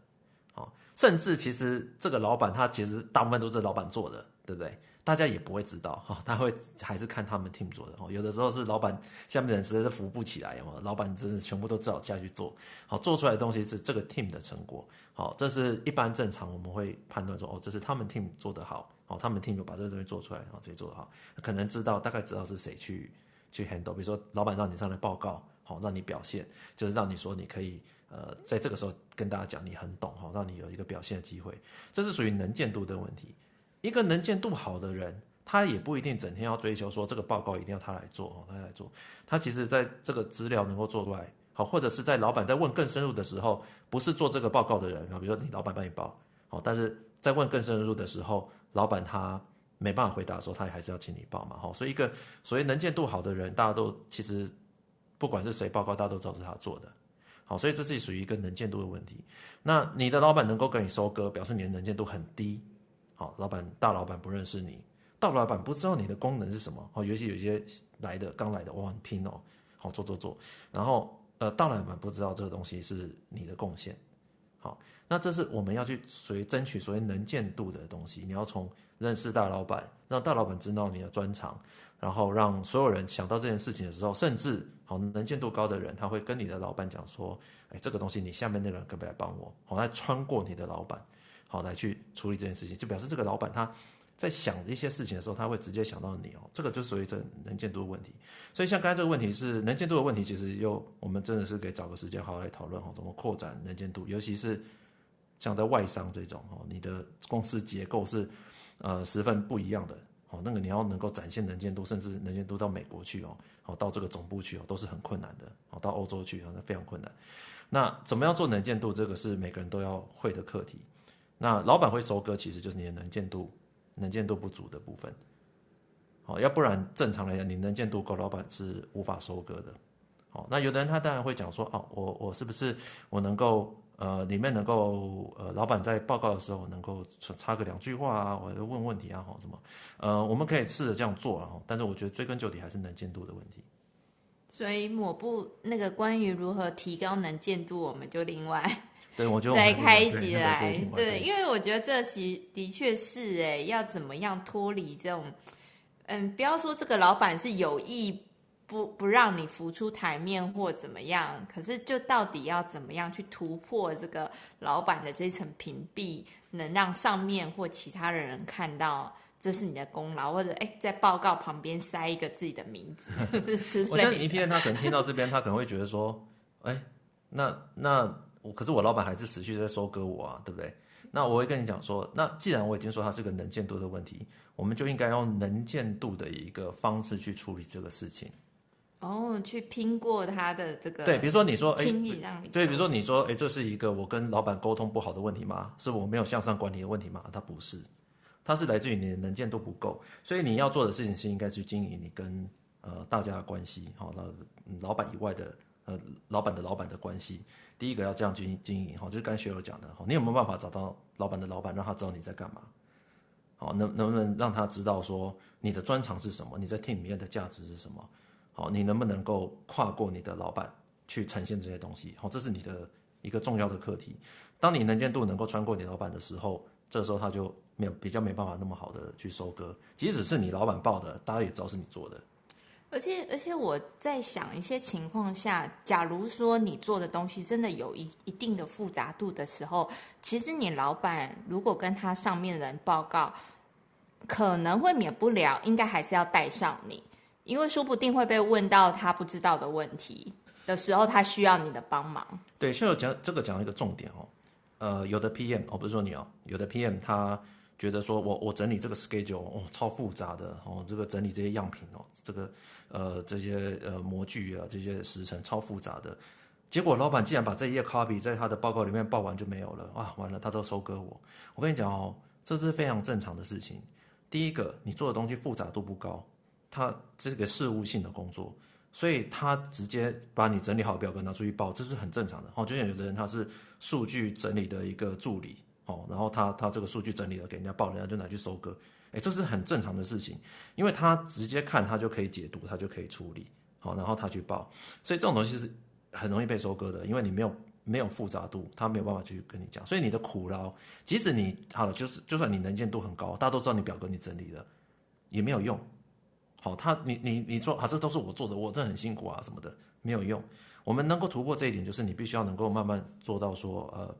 哦，甚至其实这个老板他其实大部分都是老板做的，对不对？大家也不会知道哈，他会还是看他们 team 做的哦。有的时候是老板下面的人实在是扶不起来哦，老板真的全部都只好下去做，好，做出来的东西是这个 team 的成果，好，这是一般正常我们会判断说哦，这是他们 team 做得好，哦，他们 team 把这个东西做出来，哦，自己做得好，可能知道大概知道是谁去。去 handle，比如说老板让你上来报告，好，让你表现，就是让你说你可以，呃，在这个时候跟大家讲你很懂，哈，让你有一个表现的机会，这是属于能见度的问题。一个能见度好的人，他也不一定整天要追求说这个报告一定要他来做，他来做，他其实在这个资料能够做出来，好，或者是在老板在问更深入的时候，不是做这个报告的人，比如说你老板帮你报，好，但是在问更深入的时候，老板他。没办法回答的时候，他也还是要请你报嘛，哈，所以一个所谓能见度好的人，大家都其实不管是谁报告，大家都知道是他做的，好，所以这是属于一个能见度的问题。那你的老板能够跟你收割，表示你的能见度很低，好，老板大老板不认识你，大老板不知道你的功能是什么，好，尤其有些来的刚来的，哇，很拼哦，好做做做，然后呃，大老板不知道这个东西是你的贡献，好，那这是我们要去属于争取所谓能见度的东西，你要从。认识大老板，让大老板知道你的专长，然后让所有人想到这件事情的时候，甚至好能见度高的人，他会跟你的老板讲说：“哎，这个东西你下面那个人可不可以来帮我？”好，来穿过你的老板，好来去处理这件事情，就表示这个老板他在想一些事情的时候，他会直接想到你哦。这个就属于这能见度的问题。所以像刚才这个问题是能见度的问题，其实又我们真的是可以找个时间好好来讨论哈，怎么扩展能见度，尤其是像在外商这种哦，你的公司结构是。呃，十分不一样的，哦，那个你要能够展现能见度，甚至能见度到美国去哦，哦，到这个总部去哦，都是很困难的。哦，到欧洲去哦，那非常困难。那怎么样做能见度？这个是每个人都要会的课题。那老板会收割，其实就是你的能见度，能见度不足的部分。好，要不然正常来讲，你能见度够，老板是无法收割的。好，那有的人他当然会讲说，哦，我我是不是我能够呃里面能够呃老板在报告的时候能够插个两句话啊，或者问问题啊，或什么？呃，我们可以试着这样做啊，但是我觉得追根究底还是能见度的问题。所以抹布那个关于如何提高能见度，我们就另外。对，我就再开一集来。对，因为我觉得这集的确是哎，要怎么样脱离这种，嗯，不要说这个老板是有意不不让你浮出台面或怎么样，可是就到底要怎么样去突破这个老板的这层屏蔽，能让上面或其他的人看到这是你的功劳，或者哎，在报告旁边塞一个自己的名字。我相信一片他可能听到这边，他可能会觉得说，哎，那那。我可是我老板还是持续在收割我啊，对不对？那我会跟你讲说，那既然我已经说它是个能见度的问题，我们就应该用能见度的一个方式去处理这个事情。哦，去拼过他的这个。对，比如说你说，哎，让你对，比如说你说，哎，这是一个我跟老板沟通不好的问题吗？是我没有向上管理的问题吗？它不是，它是来自于你的能见度不够。所以你要做的事情是应该去经营你跟呃大家的关系，好，那老板以外的。呃，老板的老板的关系，第一个要这样经经营哈，就是刚学友讲的哈，你有没有办法找到老板的老板，让他知道你在干嘛？好，能能不能让他知道说你的专长是什么？你在 team 里面的价值是什么？好，你能不能够跨过你的老板去呈现这些东西？好，这是你的一个重要的课题。当你能见度能够穿过你老板的时候，这时候他就没有比较没办法那么好的去收割，即使是你老板报的，大家也知道是你做的。而且而且我在想一些情况下，假如说你做的东西真的有一一定的复杂度的时候，其实你老板如果跟他上面人报告，可能会免不了，应该还是要带上你，因为说不定会被问到他不知道的问题的时候，他需要你的帮忙。对，需要讲这个讲一个重点哦，呃，有的 PM 哦，不是说你哦，有的 PM 他。觉得说我我整理这个 schedule 哦，超复杂的哦，这个整理这些样品哦，这个呃这些呃模具啊，这些时程超复杂的，结果老板竟然把这一页 copy 在他的报告里面报完就没有了啊，完了他都收割我。我跟你讲哦，这是非常正常的事情。第一个，你做的东西复杂度不高，他这个事务性的工作，所以他直接把你整理好表格拿出去报，这是很正常的。哦，就像有的人他是数据整理的一个助理。哦，然后他他这个数据整理了给人家报，人家就拿去收割，哎，这是很正常的事情，因为他直接看他就可以解读，他就可以处理，好，然后他去报，所以这种东西是很容易被收割的，因为你没有没有复杂度，他没有办法去跟你讲，所以你的苦劳，即使你好了，就是就算你能见度很高，大家都知道你表格你整理了，也没有用，好，他你你你说啊，这都是我做的，我这很辛苦啊什么的，没有用，我们能够突破这一点，就是你必须要能够慢慢做到说呃。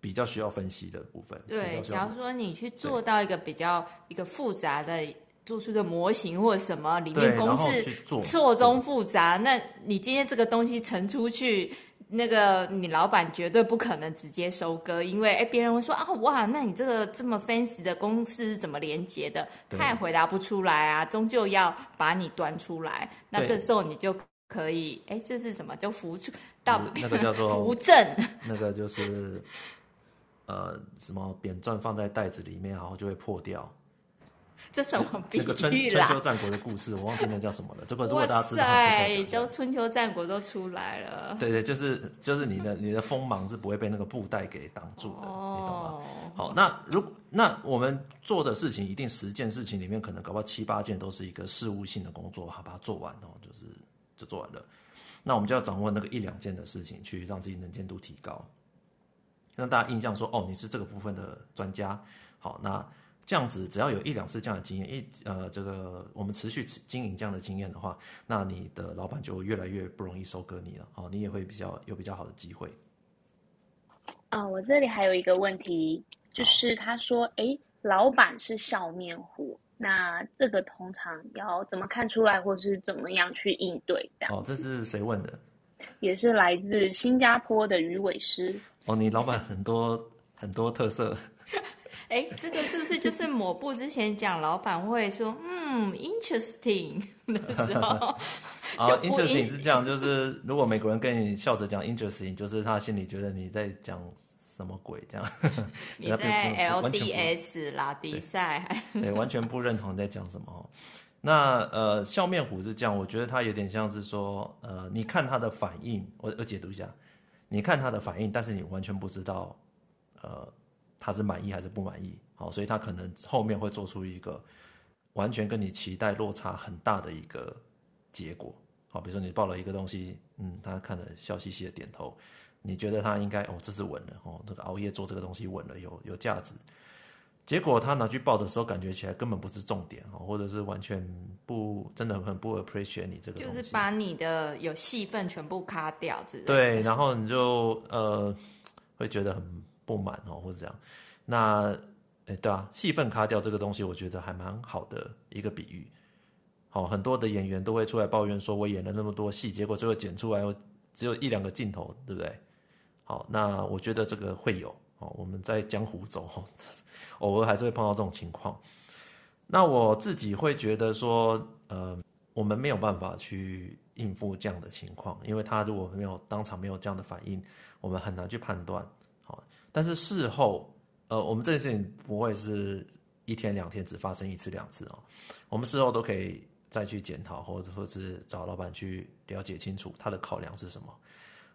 比较需要分析的部分。对，假如说你去做到一个比较一个复杂的，做出的模型或者什么，里面公式错综复杂，那你今天这个东西呈出去，那个你老板绝对不可能直接收割，因为哎，别人会说啊，哇，那你这个这么 fancy 的公式是怎么连接的？他也回答不出来啊，终究要把你端出来。那这时候你就可以，哎，这是什么？就扶出到那个叫做 扶正，那个就是。呃，什么扁钻放在袋子里面，然后就会破掉。这什么比喻啦？那个春春秋战国的故事，我忘记那叫什么了。这个如果大家知道，对，都春秋战国都出来了。对对，就是就是你的你的锋芒是不会被那个布袋给挡住的，哦、你懂吗？好，那如那我们做的事情，一定十件事情里面，可能搞不好七八件都是一个事务性的工作，好把它做完哦，就是就做完了。那我们就要掌握那个一两件的事情，去让自己能见度提高。让大家印象说，哦，你是这个部分的专家。好，那这样子，只要有一两次这样的经验，一呃，这个我们持续经营这样的经验的话，那你的老板就越来越不容易收割你了。哦，你也会比较有比较好的机会。啊、哦，我这里还有一个问题，就是他说，哎，老板是笑面虎，那这个通常要怎么看出来，或是怎么样去应对？哦，这是谁问的？也是来自新加坡的鱼尾狮。哦，你老板很多很多特色，哎，这个是不是就是抹布之前讲老板会说嗯 interesting 的时候？啊，interesting 是这样，就是如果美国人跟你笑着讲 interesting，就是他心里觉得你在讲什么鬼这样。你在 LDS 拉迪赛，对，完全不认同你在讲什么。那呃，笑面虎是这样，我觉得他有点像是说，呃，你看他的反应，我我解读一下，你看他的反应，但是你完全不知道，呃。他是满意还是不满意？好，所以他可能后面会做出一个完全跟你期待落差很大的一个结果。好，比如说你报了一个东西，嗯，他看了笑嘻嘻的点头，你觉得他应该哦，这是稳了哦，这个熬夜做这个东西稳了，有有价值。结果他拿去报的时候，感觉起来根本不是重点哦，或者是完全不真的很不 appreciate 你这个东西，就是把你的有戏份全部卡掉，对，然后你就呃会觉得很。不满哦，或者这样，那，哎，对啊，戏份卡掉这个东西，我觉得还蛮好的一个比喻。好，很多的演员都会出来抱怨说，我演了那么多戏，结果最后剪出来只有一两个镜头，对不对？好，那我觉得这个会有哦，我们在江湖走，偶尔还是会碰到这种情况。那我自己会觉得说，呃，我们没有办法去应付这样的情况，因为他如果没有当场没有这样的反应，我们很难去判断。好但是事后，呃，我们这件事情不会是一天两天只发生一次两次哦，我们事后都可以再去检讨，或者或者是找老板去了解清楚他的考量是什么。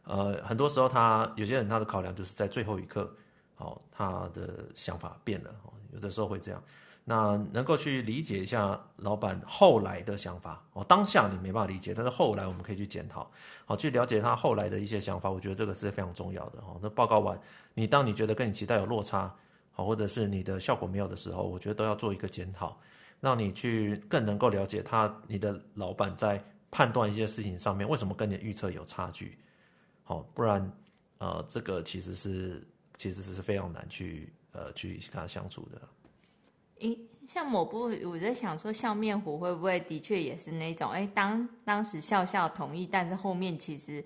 呃，很多时候他有些人他的考量就是在最后一刻，哦，他的想法变了，有的时候会这样。那能够去理解一下老板后来的想法哦，当下你没办法理解，但是后来我们可以去检讨，好，去了解他后来的一些想法，我觉得这个是非常重要的哦。那报告完，你当你觉得跟你期待有落差，好，或者是你的效果没有的时候，我觉得都要做一个检讨，让你去更能够了解他，你的老板在判断一些事情上面为什么跟你的预测有差距，好，不然呃，这个其实是其实是非常难去呃去跟他相处的。诶，像某部，我在想说，笑面虎会不会的确也是那种？诶，当当时笑笑同意，但是后面其实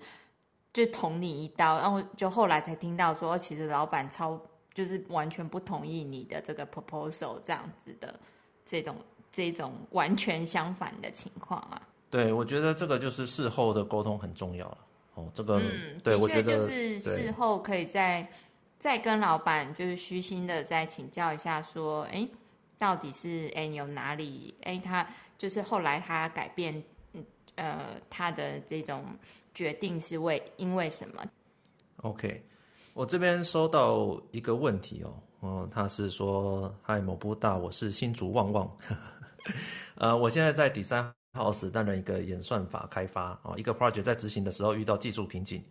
就捅你一刀，然后就后来才听到说，其实老板超就是完全不同意你的这个 proposal 这样子的这种这种完全相反的情况啊。对，我觉得这个就是事后的沟通很重要了。哦，这个，嗯，对，的确就是事后可以再再跟老板就是虚心的再请教一下，说，诶。到底是哎有哪里哎他就是后来他改变呃他的这种决定是为因为什么？OK，我这边收到一个问题哦，嗯，他是说嗨某部大，我是新竹旺旺，呃，我现在在 Design House 担任一个演算法开发啊，一个 project 在执行的时候遇到技术瓶颈，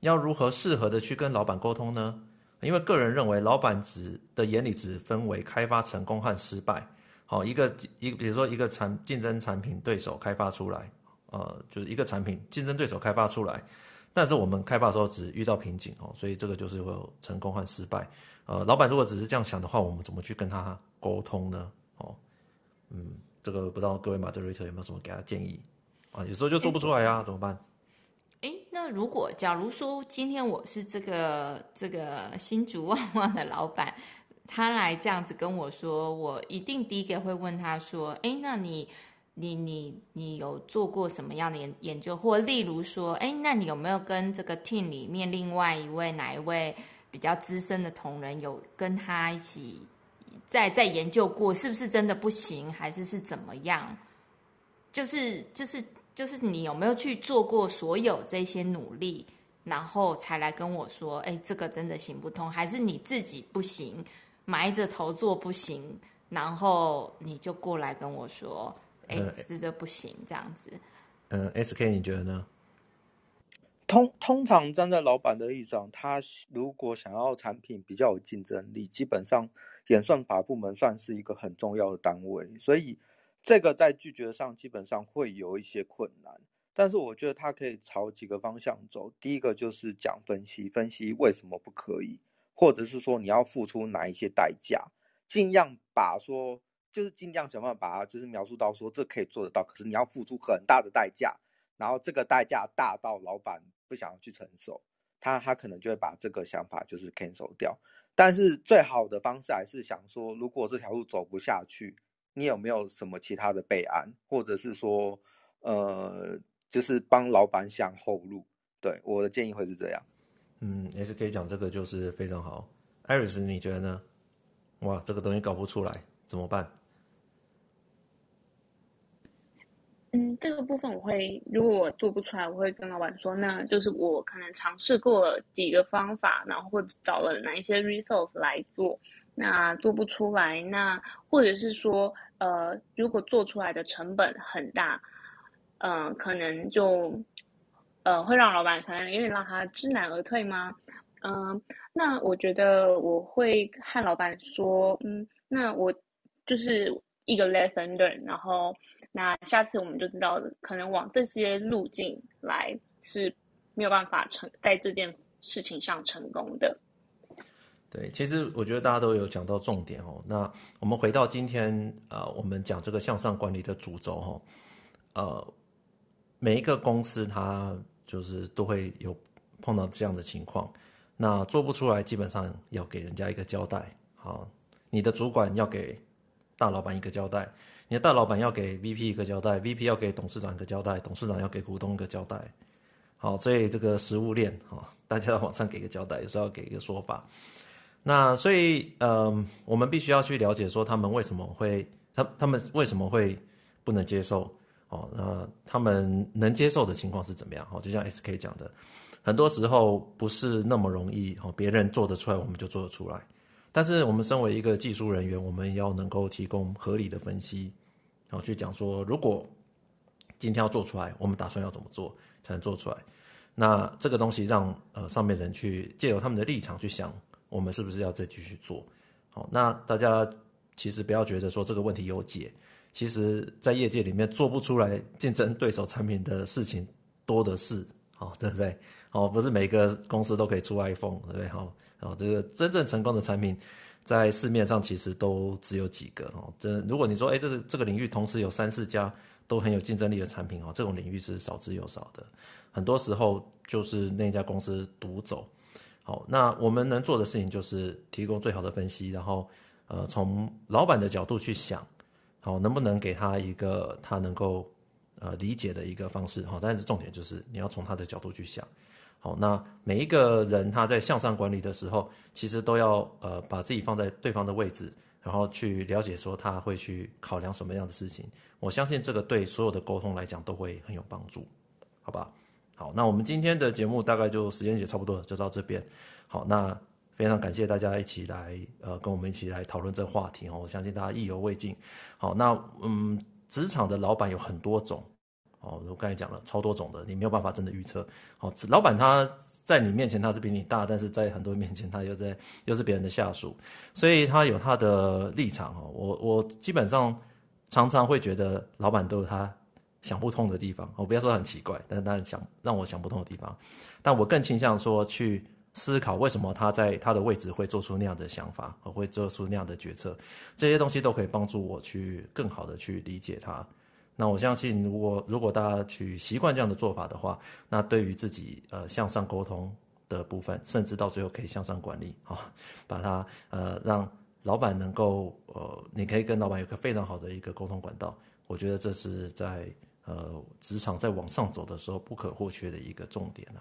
要如何适合的去跟老板沟通呢？因为个人认为，老板只的眼里只分为开发成功和失败。好，一个一比如说一个产竞争产品对手开发出来，呃，就是一个产品竞争对手开发出来，但是我们开发的时候只遇到瓶颈哦，所以这个就是会有成功和失败。呃，老板如果只是这样想的话，我们怎么去跟他沟通呢？哦，嗯，这个不知道各位 moderator 有没有什么给他建议啊？有时候就做不出来啊，怎么办？那如果假如说今天我是这个这个新竹旺旺的老板，他来这样子跟我说，我一定第一个会问他说，哎，那你你你你有做过什么样的研研究？或例如说，哎，那你有没有跟这个 team 里面另外一位哪一位比较资深的同仁有跟他一起在在研究过，是不是真的不行，还是是怎么样？就是就是。就是你有没有去做过所有这些努力，然后才来跟我说，哎，这个真的行不通，还是你自己不行，埋着头做不行，然后你就过来跟我说，哎，这这不行，这样子。嗯，呃，SK 你觉得呢？通通常站在老板的立场，他如果想要产品比较有竞争力，基本上演算法部门算是一个很重要的单位，所以。这个在拒绝上基本上会有一些困难，但是我觉得他可以朝几个方向走。第一个就是讲分析，分析为什么不可以，或者是说你要付出哪一些代价，尽量把说就是尽量想办法把它就是描述到说这可以做得到，可是你要付出很大的代价，然后这个代价大到老板不想要去承受，他他可能就会把这个想法就是 cancel 掉。但是最好的方式还是想说，如果这条路走不下去，你有没有什么其他的备案，或者是说，呃，就是帮老板想后路。对，我的建议会是这样。嗯，也是可以讲这个，就是非常好。艾瑞斯，你觉得呢？哇，这个东西搞不出来怎么办？嗯，这个部分我会，如果我做不出来，我会跟老板说，那就是我可能尝试过了几个方法，然后或者找了哪一些 resource 来做，那做不出来，那或者是说，呃，如果做出来的成本很大，嗯、呃，可能就，呃，会让老板可能有点让他知难而退吗？嗯、那我觉得我会和老板说，嗯，那我就是一个 lesson learn，然后。那下次我们就知道，可能往这些路径来是没有办法成在这件事情上成功的。对，其实我觉得大家都有讲到重点哦。那我们回到今天啊、呃，我们讲这个向上管理的主轴哈，呃，每一个公司它就是都会有碰到这样的情况，那做不出来，基本上要给人家一个交代。好，你的主管要给大老板一个交代。你的大老板要给 VP 一个交代，VP 要给董事长一个交代，董事长要给股东一个交代。好，所以这个食物链啊，大家要往上给个交代，有时候要给一个说法。那所以，嗯、我们必须要去了解说他们为什么会，他他们为什么会不能接受？哦，那他们能接受的情况是怎么样？哦，就像 SK 讲的，很多时候不是那么容易哦，别人做得出来，我们就做得出来。但是我们身为一个技术人员，我们要能够提供合理的分析。然后去讲说，如果今天要做出来，我们打算要怎么做才能做出来？那这个东西让呃上面人去借由他们的立场去想，我们是不是要再继续做？好，那大家其实不要觉得说这个问题有解，其实在业界里面做不出来竞争对手产品的事情多的是，好，对不对？好，不是每个公司都可以出 iPhone，对不对？好，好，这个真正成功的产品。在市面上其实都只有几个哦，这如果你说，哎，这是这个领域同时有三四家都很有竞争力的产品哦，这种领域是少之又少的，很多时候就是那家公司独走。好，那我们能做的事情就是提供最好的分析，然后呃，从老板的角度去想，好，能不能给他一个他能够呃理解的一个方式，好，但是重点就是你要从他的角度去想。好，那每一个人他在向上管理的时候，其实都要呃把自己放在对方的位置，然后去了解说他会去考量什么样的事情。我相信这个对所有的沟通来讲都会很有帮助，好吧？好，那我们今天的节目大概就时间也差不多了，就到这边。好，那非常感谢大家一起来呃跟我们一起来讨论这个话题哦，我相信大家意犹未尽。好，那嗯，职场的老板有很多种。哦，我刚才讲了超多种的，你没有办法真的预测。好，老板他在你面前他是比你大，但是在很多人面前他又在又是别人的下属，所以他有他的立场哦。我我基本上常常会觉得老板都有他想不通的地方。我不要说很奇怪，但是当然想让我想不通的地方。但我更倾向说去思考为什么他在他的位置会做出那样的想法，会做出那样的决策。这些东西都可以帮助我去更好的去理解他。那我相信，如果如果大家去习惯这样的做法的话，那对于自己呃向上沟通的部分，甚至到最后可以向上管理啊、把它呃让老板能够呃，你可以跟老板有个非常好的一个沟通管道。我觉得这是在呃职场在往上走的时候不可或缺的一个重点啊。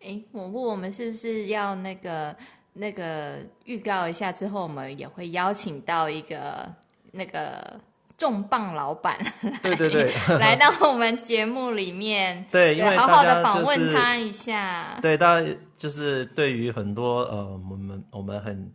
哎，我问我们是不是要那个那个预告一下，之后我们也会邀请到一个那个。重磅老板，对对对，来到我们节目里面，对，因为好好的访问他一下。对，大家就是对于很多呃，我们我们很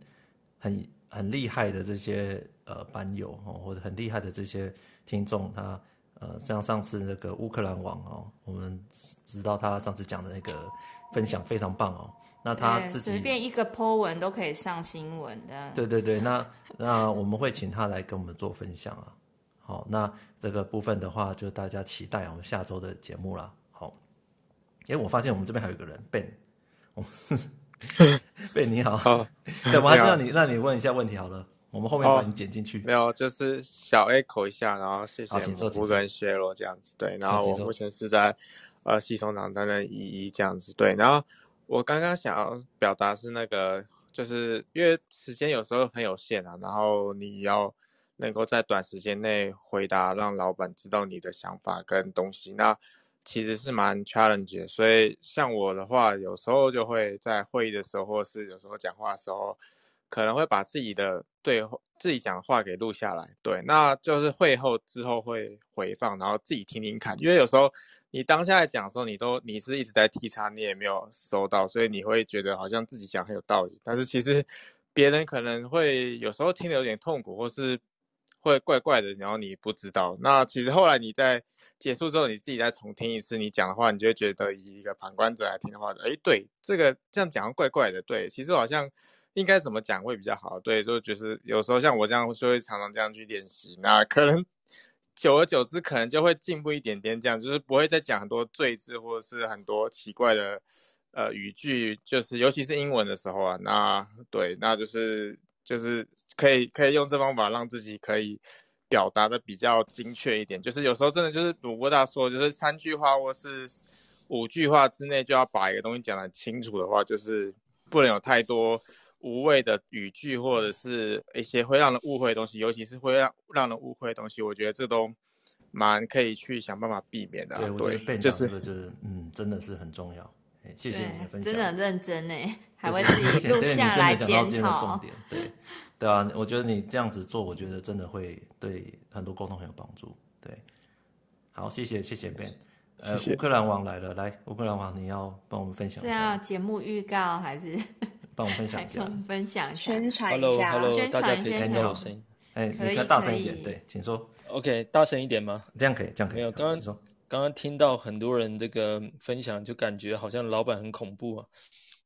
很很厉害的这些呃班友哦，或者很厉害的这些听众，他呃，像上次那个乌克兰网哦，我们知道他上次讲的那个分享非常棒哦。那他自己随便一个 po 文都可以上新闻的。对对对，那那我们会请他来跟我们做分享啊。好，那这个部分的话，就大家期待我们下周的节目啦。好，哎，我发现我们这边还有一个人，Ben，哦，Ben 你好，好，对，我还是让你让你问一下问题好了，我们后面把你剪进去。没有，就是小 echo 一下，然后谢谢吴跟谢罗这样子，对，然后我目前是在呃系统长担任一一这样子，对，然后我刚刚想要表达是那个。就是因为时间有时候很有限啊，然后你要能够在短时间内回答，让老板知道你的想法跟东西，那其实是蛮 challenge 的。所以像我的话，有时候就会在会议的时候，或是有时候讲话的时候，可能会把自己的对自己讲的话给录下来，对，那就是会后之后会回放，然后自己听听看，因为有时候。你当下在讲的时候，你都你是一直在踢叉，你也没有收到，所以你会觉得好像自己讲很有道理，但是其实别人可能会有时候听得有点痛苦，或是会怪怪的，然后你不知道。那其实后来你在结束之后，你自己再重听一次你讲的话，你就觉得以一个旁观者来听的话，哎，对，这个这样讲怪怪的，对，其实好像应该怎么讲会比较好，对，就就是有时候像我这样就会常常这样去练习，那可能。久而久之，可能就会进步一点点，这样就是不会再讲很多赘字或者是很多奇怪的呃语句，就是尤其是英文的时候啊，那对，那就是就是可以可以用这方法让自己可以表达的比较精确一点，就是有时候真的就是鲁国大说，就是三句话或是五句话之内就要把一个东西讲得清楚的话，就是不能有太多。无谓的语句或者是一些会让人误会的东西，尤其是会让让人误会的东西，我觉得这都蛮可以去想办法避免的、啊。对，对就是就是嗯，真的是很重要。谢谢你的分享，真的很认真呢，还会自己录下来检讨。对 对啊，我觉得你这样子做，我觉得真的会对很多沟通很有帮助。对，好，谢谢谢谢 Ben。呃，乌克兰王来了，来，乌克兰王，你要帮我们分享一下。是要节目预告还是？帮我分享一下，分享一下，宣传一下。Hello，Hello，大家可以听到我声音。哎，你再大声一点，对，请说。OK，大声一点吗？这样可以，这样可以。没有，刚刚说，刚刚听到很多人这个分享，就感觉好像老板很恐怖啊。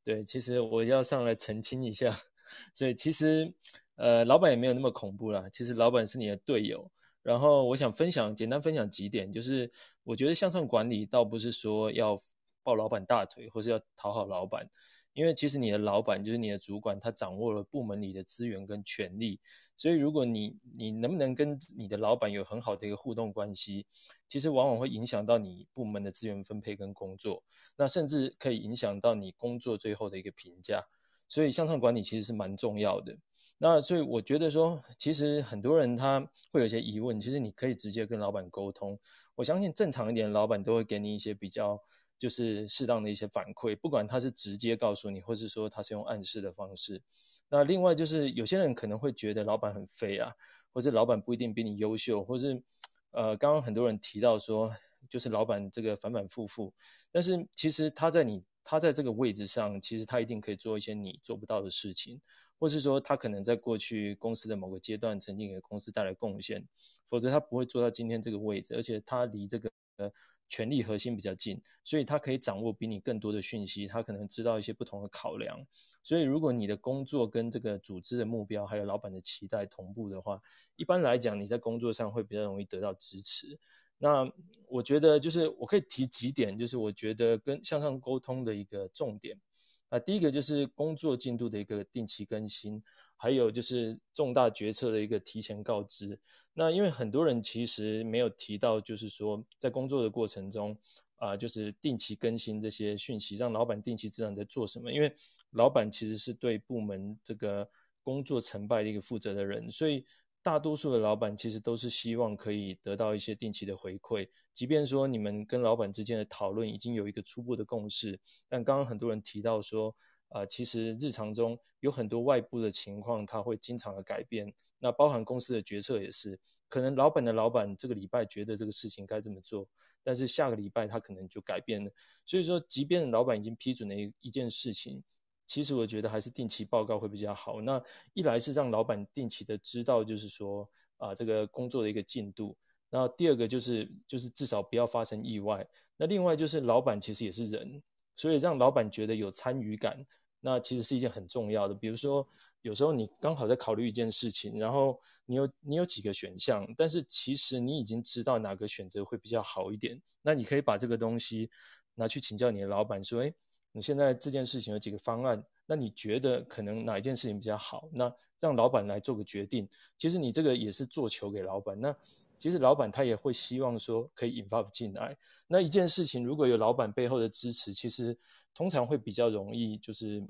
对，其实我要上来澄清一下，所以其实呃，老板也没有那么恐怖啦。其实老板是你的队友。然后我想分享，简单分享几点，就是我觉得向上管理倒不是说要抱老板大腿，或是要讨好老板。因为其实你的老板就是你的主管，他掌握了部门里的资源跟权力，所以如果你你能不能跟你的老板有很好的一个互动关系，其实往往会影响到你部门的资源分配跟工作，那甚至可以影响到你工作最后的一个评价。所以向上管理其实是蛮重要的。那所以我觉得说，其实很多人他会有一些疑问，其实你可以直接跟老板沟通。我相信正常一点的老板都会给你一些比较。就是适当的一些反馈，不管他是直接告诉你，或是说他是用暗示的方式。那另外就是有些人可能会觉得老板很废啊，或者老板不一定比你优秀，或是呃，刚刚很多人提到说，就是老板这个反反复复，但是其实他在你他在这个位置上，其实他一定可以做一些你做不到的事情，或是说他可能在过去公司的某个阶段曾经给公司带来贡献，否则他不会做到今天这个位置，而且他离这个呃。权力核心比较近，所以他可以掌握比你更多的讯息，他可能知道一些不同的考量。所以如果你的工作跟这个组织的目标还有老板的期待同步的话，一般来讲你在工作上会比较容易得到支持。那我觉得就是我可以提几点，就是我觉得跟向上沟通的一个重点。啊，第一个就是工作进度的一个定期更新。还有就是重大决策的一个提前告知。那因为很多人其实没有提到，就是说在工作的过程中，啊、就是定期更新这些讯息，让老板定期知道你在做什么。因为老板其实是对部门这个工作成败的一个负责的人，所以大多数的老板其实都是希望可以得到一些定期的回馈。即便说你们跟老板之间的讨论已经有一个初步的共识，但刚刚很多人提到说。啊、其实日常中有很多外部的情况，它会经常的改变。那包含公司的决策也是，可能老板的老板这个礼拜觉得这个事情该这么做，但是下个礼拜他可能就改变了。所以说，即便老板已经批准了一一件事情，其实我觉得还是定期报告会比较好。那一来是让老板定期的知道，就是说啊、呃、这个工作的一个进度。然后第二个就是就是至少不要发生意外。那另外就是老板其实也是人，所以让老板觉得有参与感。那其实是一件很重要的，比如说有时候你刚好在考虑一件事情，然后你有你有几个选项，但是其实你已经知道哪个选择会比较好一点，那你可以把这个东西拿去请教你的老板，说，诶，你现在这件事情有几个方案，那你觉得可能哪一件事情比较好？那让老板来做个决定。其实你这个也是做球给老板，那其实老板他也会希望说可以 involve 进来。那一件事情如果有老板背后的支持，其实。通常会比较容易，就是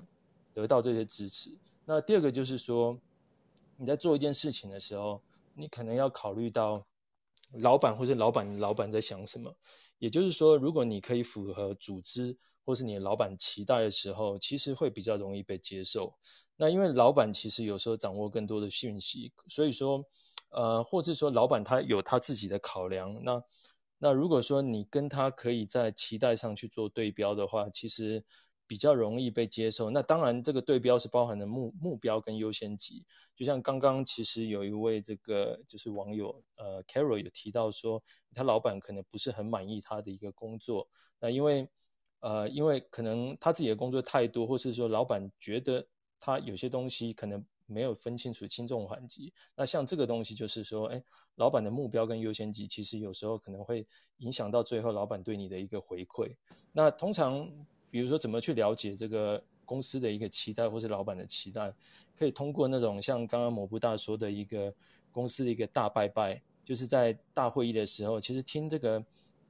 得到这些支持。那第二个就是说，你在做一件事情的时候，你可能要考虑到老板或是老板老板在想什么。也就是说，如果你可以符合组织或是你的老板期待的时候，其实会比较容易被接受。那因为老板其实有时候掌握更多的讯息，所以说，呃，或是说老板他有他自己的考量。那那如果说你跟他可以在期待上去做对标的话，其实。比较容易被接受。那当然，这个对标是包含的目目标跟优先级。就像刚刚其实有一位这个就是网友呃 Carol 有提到说，他老板可能不是很满意他的一个工作。那因为呃因为可能他自己的工作太多，或是说老板觉得他有些东西可能没有分清楚轻重缓急。那像这个东西就是说，哎，老板的目标跟优先级其实有时候可能会影响到最后老板对你的一个回馈。那通常。比如说，怎么去了解这个公司的一个期待，或是老板的期待，可以通过那种像刚刚某部大说的一个公司的一个大拜拜，就是在大会议的时候，其实听这个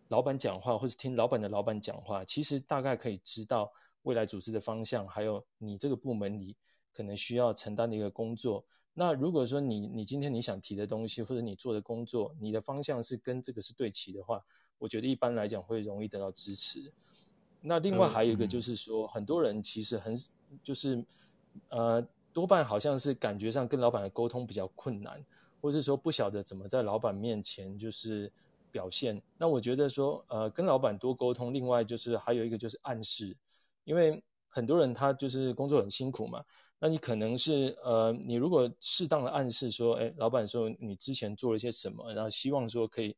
老板讲话，或是听老板的老板讲话，其实大概可以知道未来组织的方向，还有你这个部门里可能需要承担的一个工作。那如果说你你今天你想提的东西，或者你做的工作，你的方向是跟这个是对齐的话，我觉得一般来讲会容易得到支持。那另外还有一个就是说，很多人其实很就是呃多半好像是感觉上跟老板的沟通比较困难，或是说不晓得怎么在老板面前就是表现。那我觉得说呃跟老板多沟通，另外就是还有一个就是暗示，因为很多人他就是工作很辛苦嘛，那你可能是呃你如果适当的暗示说，哎，老板说你之前做了一些什么，然后希望说可以。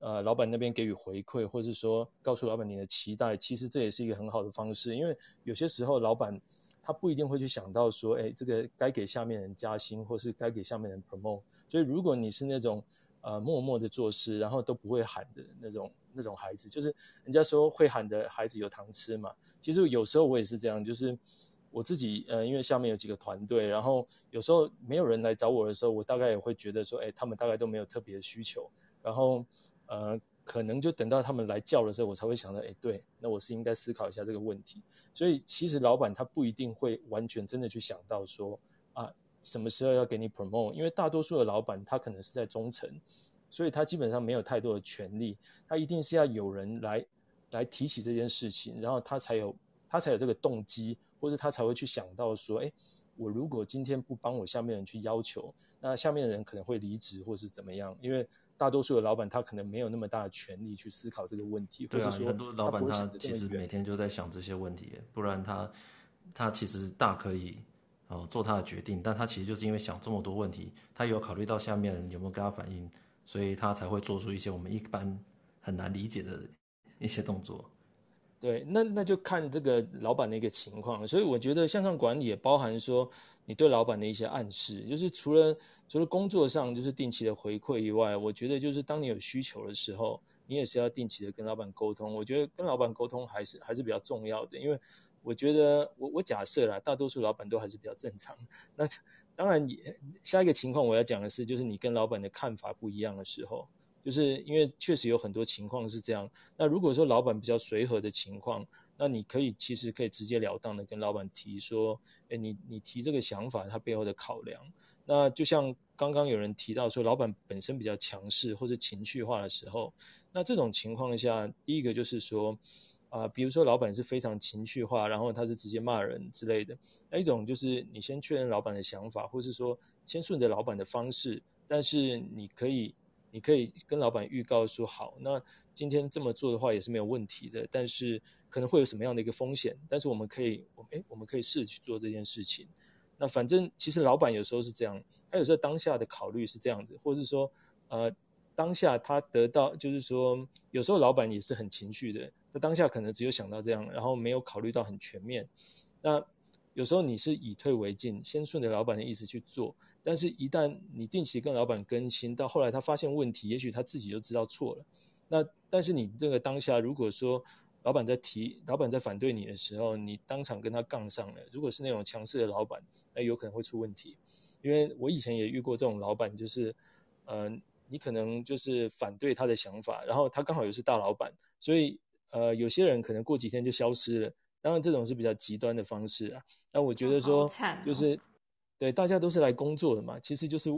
呃，老板那边给予回馈，或是说告诉老板你的期待，其实这也是一个很好的方式。因为有些时候老板他不一定会去想到说，哎，这个该给下面人加薪，或是该给下面人 promote。所以如果你是那种呃默默的做事，然后都不会喊的那种那种孩子，就是人家说会喊的孩子有糖吃嘛。其实有时候我也是这样，就是我自己呃，因为下面有几个团队，然后有时候没有人来找我的时候，我大概也会觉得说，哎，他们大概都没有特别的需求，然后。呃，可能就等到他们来叫的时候，我才会想到，哎，对，那我是应该思考一下这个问题。所以其实老板他不一定会完全真的去想到说，啊，什么时候要给你 promote，因为大多数的老板他可能是在中层，所以他基本上没有太多的权利，他一定是要有人来来提起这件事情，然后他才有他才有这个动机，或者他才会去想到说，哎，我如果今天不帮我下面人去要求，那下面的人可能会离职或是怎么样，因为。大多数的老板他可能没有那么大的权利去思考这个问题，对啊，或者说很多老板他其实每天就在想这些问题，不然他他其实大可以哦做他的决定，但他其实就是因为想这么多问题，他有考虑到下面人有没有跟他反映，所以他才会做出一些我们一般很难理解的一些动作。对，那那就看这个老板的一个情况，所以我觉得向上管理也包含说。你对老板的一些暗示，就是除了除了工作上就是定期的回馈以外，我觉得就是当你有需求的时候，你也是要定期的跟老板沟通。我觉得跟老板沟通还是还是比较重要的，因为我觉得我我假设啦，大多数老板都还是比较正常。那当然，下一个情况我要讲的是，就是你跟老板的看法不一样的时候，就是因为确实有很多情况是这样。那如果说老板比较随和的情况，那你可以其实可以直截了当的跟老板提说，哎，你你提这个想法，它背后的考量。那就像刚刚有人提到说，老板本身比较强势或者情绪化的时候，那这种情况下，第一个就是说，啊、比如说老板是非常情绪化，然后他是直接骂人之类的。那一种就是你先确认老板的想法，或是说先顺着老板的方式，但是你可以。你可以跟老板预告说好，那今天这么做的话也是没有问题的，但是可能会有什么样的一个风险，但是我们可以，诶，我们可以试去做这件事情。那反正其实老板有时候是这样，他有时候当下的考虑是这样子，或者是说，呃，当下他得到就是说，有时候老板也是很情绪的，他当下可能只有想到这样，然后没有考虑到很全面。那有时候你是以退为进，先顺着老板的意思去做。但是，一旦你定期跟老板更新，到后来他发现问题，也许他自己就知道错了。那但是你这个当下，如果说老板在提，老板在反对你的时候，你当场跟他杠上了，如果是那种强势的老板，那有可能会出问题。因为我以前也遇过这种老板，就是，呃，你可能就是反对他的想法，然后他刚好又是大老板，所以呃，有些人可能过几天就消失了。当然这种是比较极端的方式啊。那我觉得说，就是。对，大家都是来工作的嘛，其实就是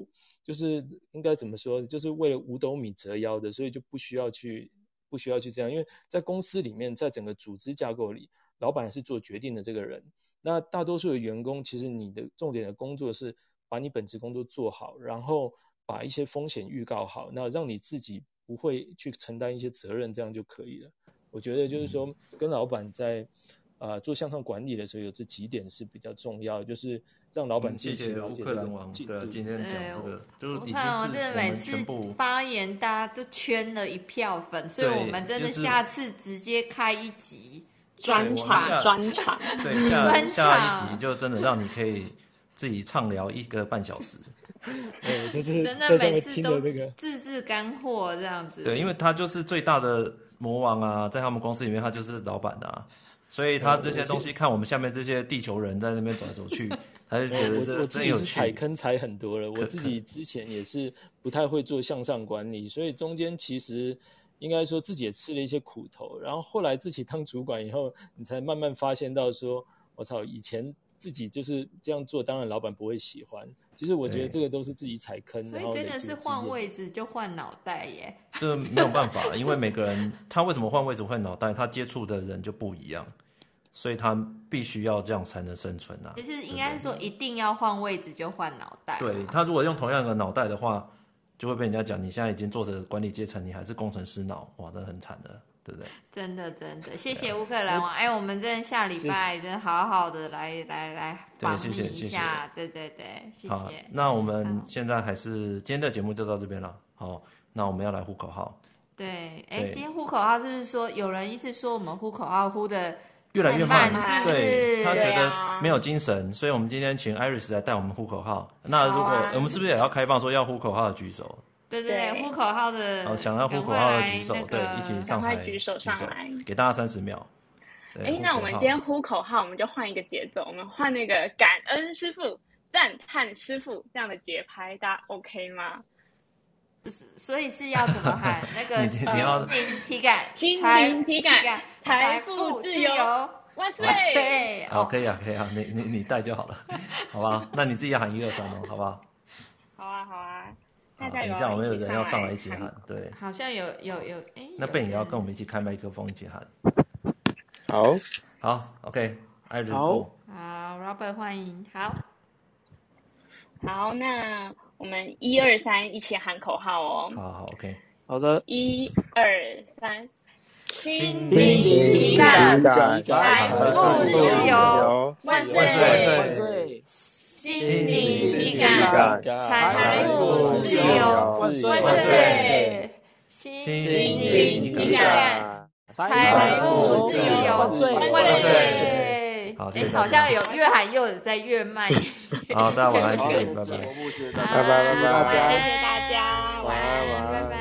就是应该怎么说，就是为了五斗米折腰的，所以就不需要去不需要去这样，因为在公司里面，在整个组织架构里，老板是做决定的这个人，那大多数的员工，其实你的重点的工作是把你本职工作做好，然后把一些风险预告好，那让你自己不会去承担一些责任，这样就可以了。我觉得就是说，跟老板在啊、呃、做向上管理的时候，有这几点是比较重要的，就是让老板谢谢乌克兰王的今天讲这个，就是乌克兰王真的每次发言大家都圈了一票粉，所以我们真的下次直接开一集专场专场，对，下下一集就真的让你可以自己畅聊一个半小时。对，就是真的每次都字字干货这样子。对，因为他就是最大的魔王啊，在他们公司里面，他就是老板的啊，所以他这些东西看我们下面这些地球人在那边走来走去，他就觉得这真有趣。踩坑踩很多了，我自己之前也是不太会做向上管理，所以中间其实应该说自己也吃了一些苦头，然后后来自己当主管以后，你才慢慢发现到说，我操，以前。自己就是这样做，当然老板不会喜欢。其实我觉得这个都是自己踩坑，所以真的是换位置就换脑袋耶。这没有办法，因为每个人他为什么换位置换脑袋，他接触的人就不一样，所以他必须要这样才能生存啊。其实应该是说，一定要换位置就换脑袋。对，他如果用同样的脑袋的话，就会被人家讲，你现在已经做着管理阶层，你还是工程师脑，哇，那很惨的。对不对？真的真的，谢谢乌克兰王。哎、欸，我们真的下礼拜真的好好的来来来访问一下。对对对，谢谢。好，那我们现在还是今天的节目就到这边了。好，那我们要来呼口号。对，哎、欸，今天呼口号就是说，有人一直说我们呼口号呼的越来越慢，是不是？对，他觉得没有精神，所以我们今天请 Iris 来带我们呼口号。那如果、啊、我们是不是也要开放说要呼口号的举手？对对对，呼口号的，好，想要呼口号的举手，对，一起上台举手上来，给大家三十秒。哎，那我们今天呼口号，我们就换一个节奏，我们换那个感恩师傅、赞叹师傅这样的节拍，大家 OK 吗？所以是要怎么喊？那个 心灵 体感，心灵体感，财富自由，万岁！对，好，可以啊，可以啊，你你你带就好了，好吧？那你自己要喊一二三哦，好不好？好啊，好啊。等一下，我们有人要上来一起喊，对。好像有有有，哎。那贝也要跟我们一起开麦克风一起喊。好，好，OK，艾瑞。好，好，Robert，欢迎，好。好，那我们一二三一起喊口号哦。好好，OK，好的。一二三，心灵体感，财富自由，万岁万岁。心灵体感，财富自由，万岁！心灵体感，财富自由，万岁！好，哎，好像有越喊又有在越慢。好，大家晚安，谢谢，拜拜，拜拜，拜拜，谢谢大家，晚安，拜拜。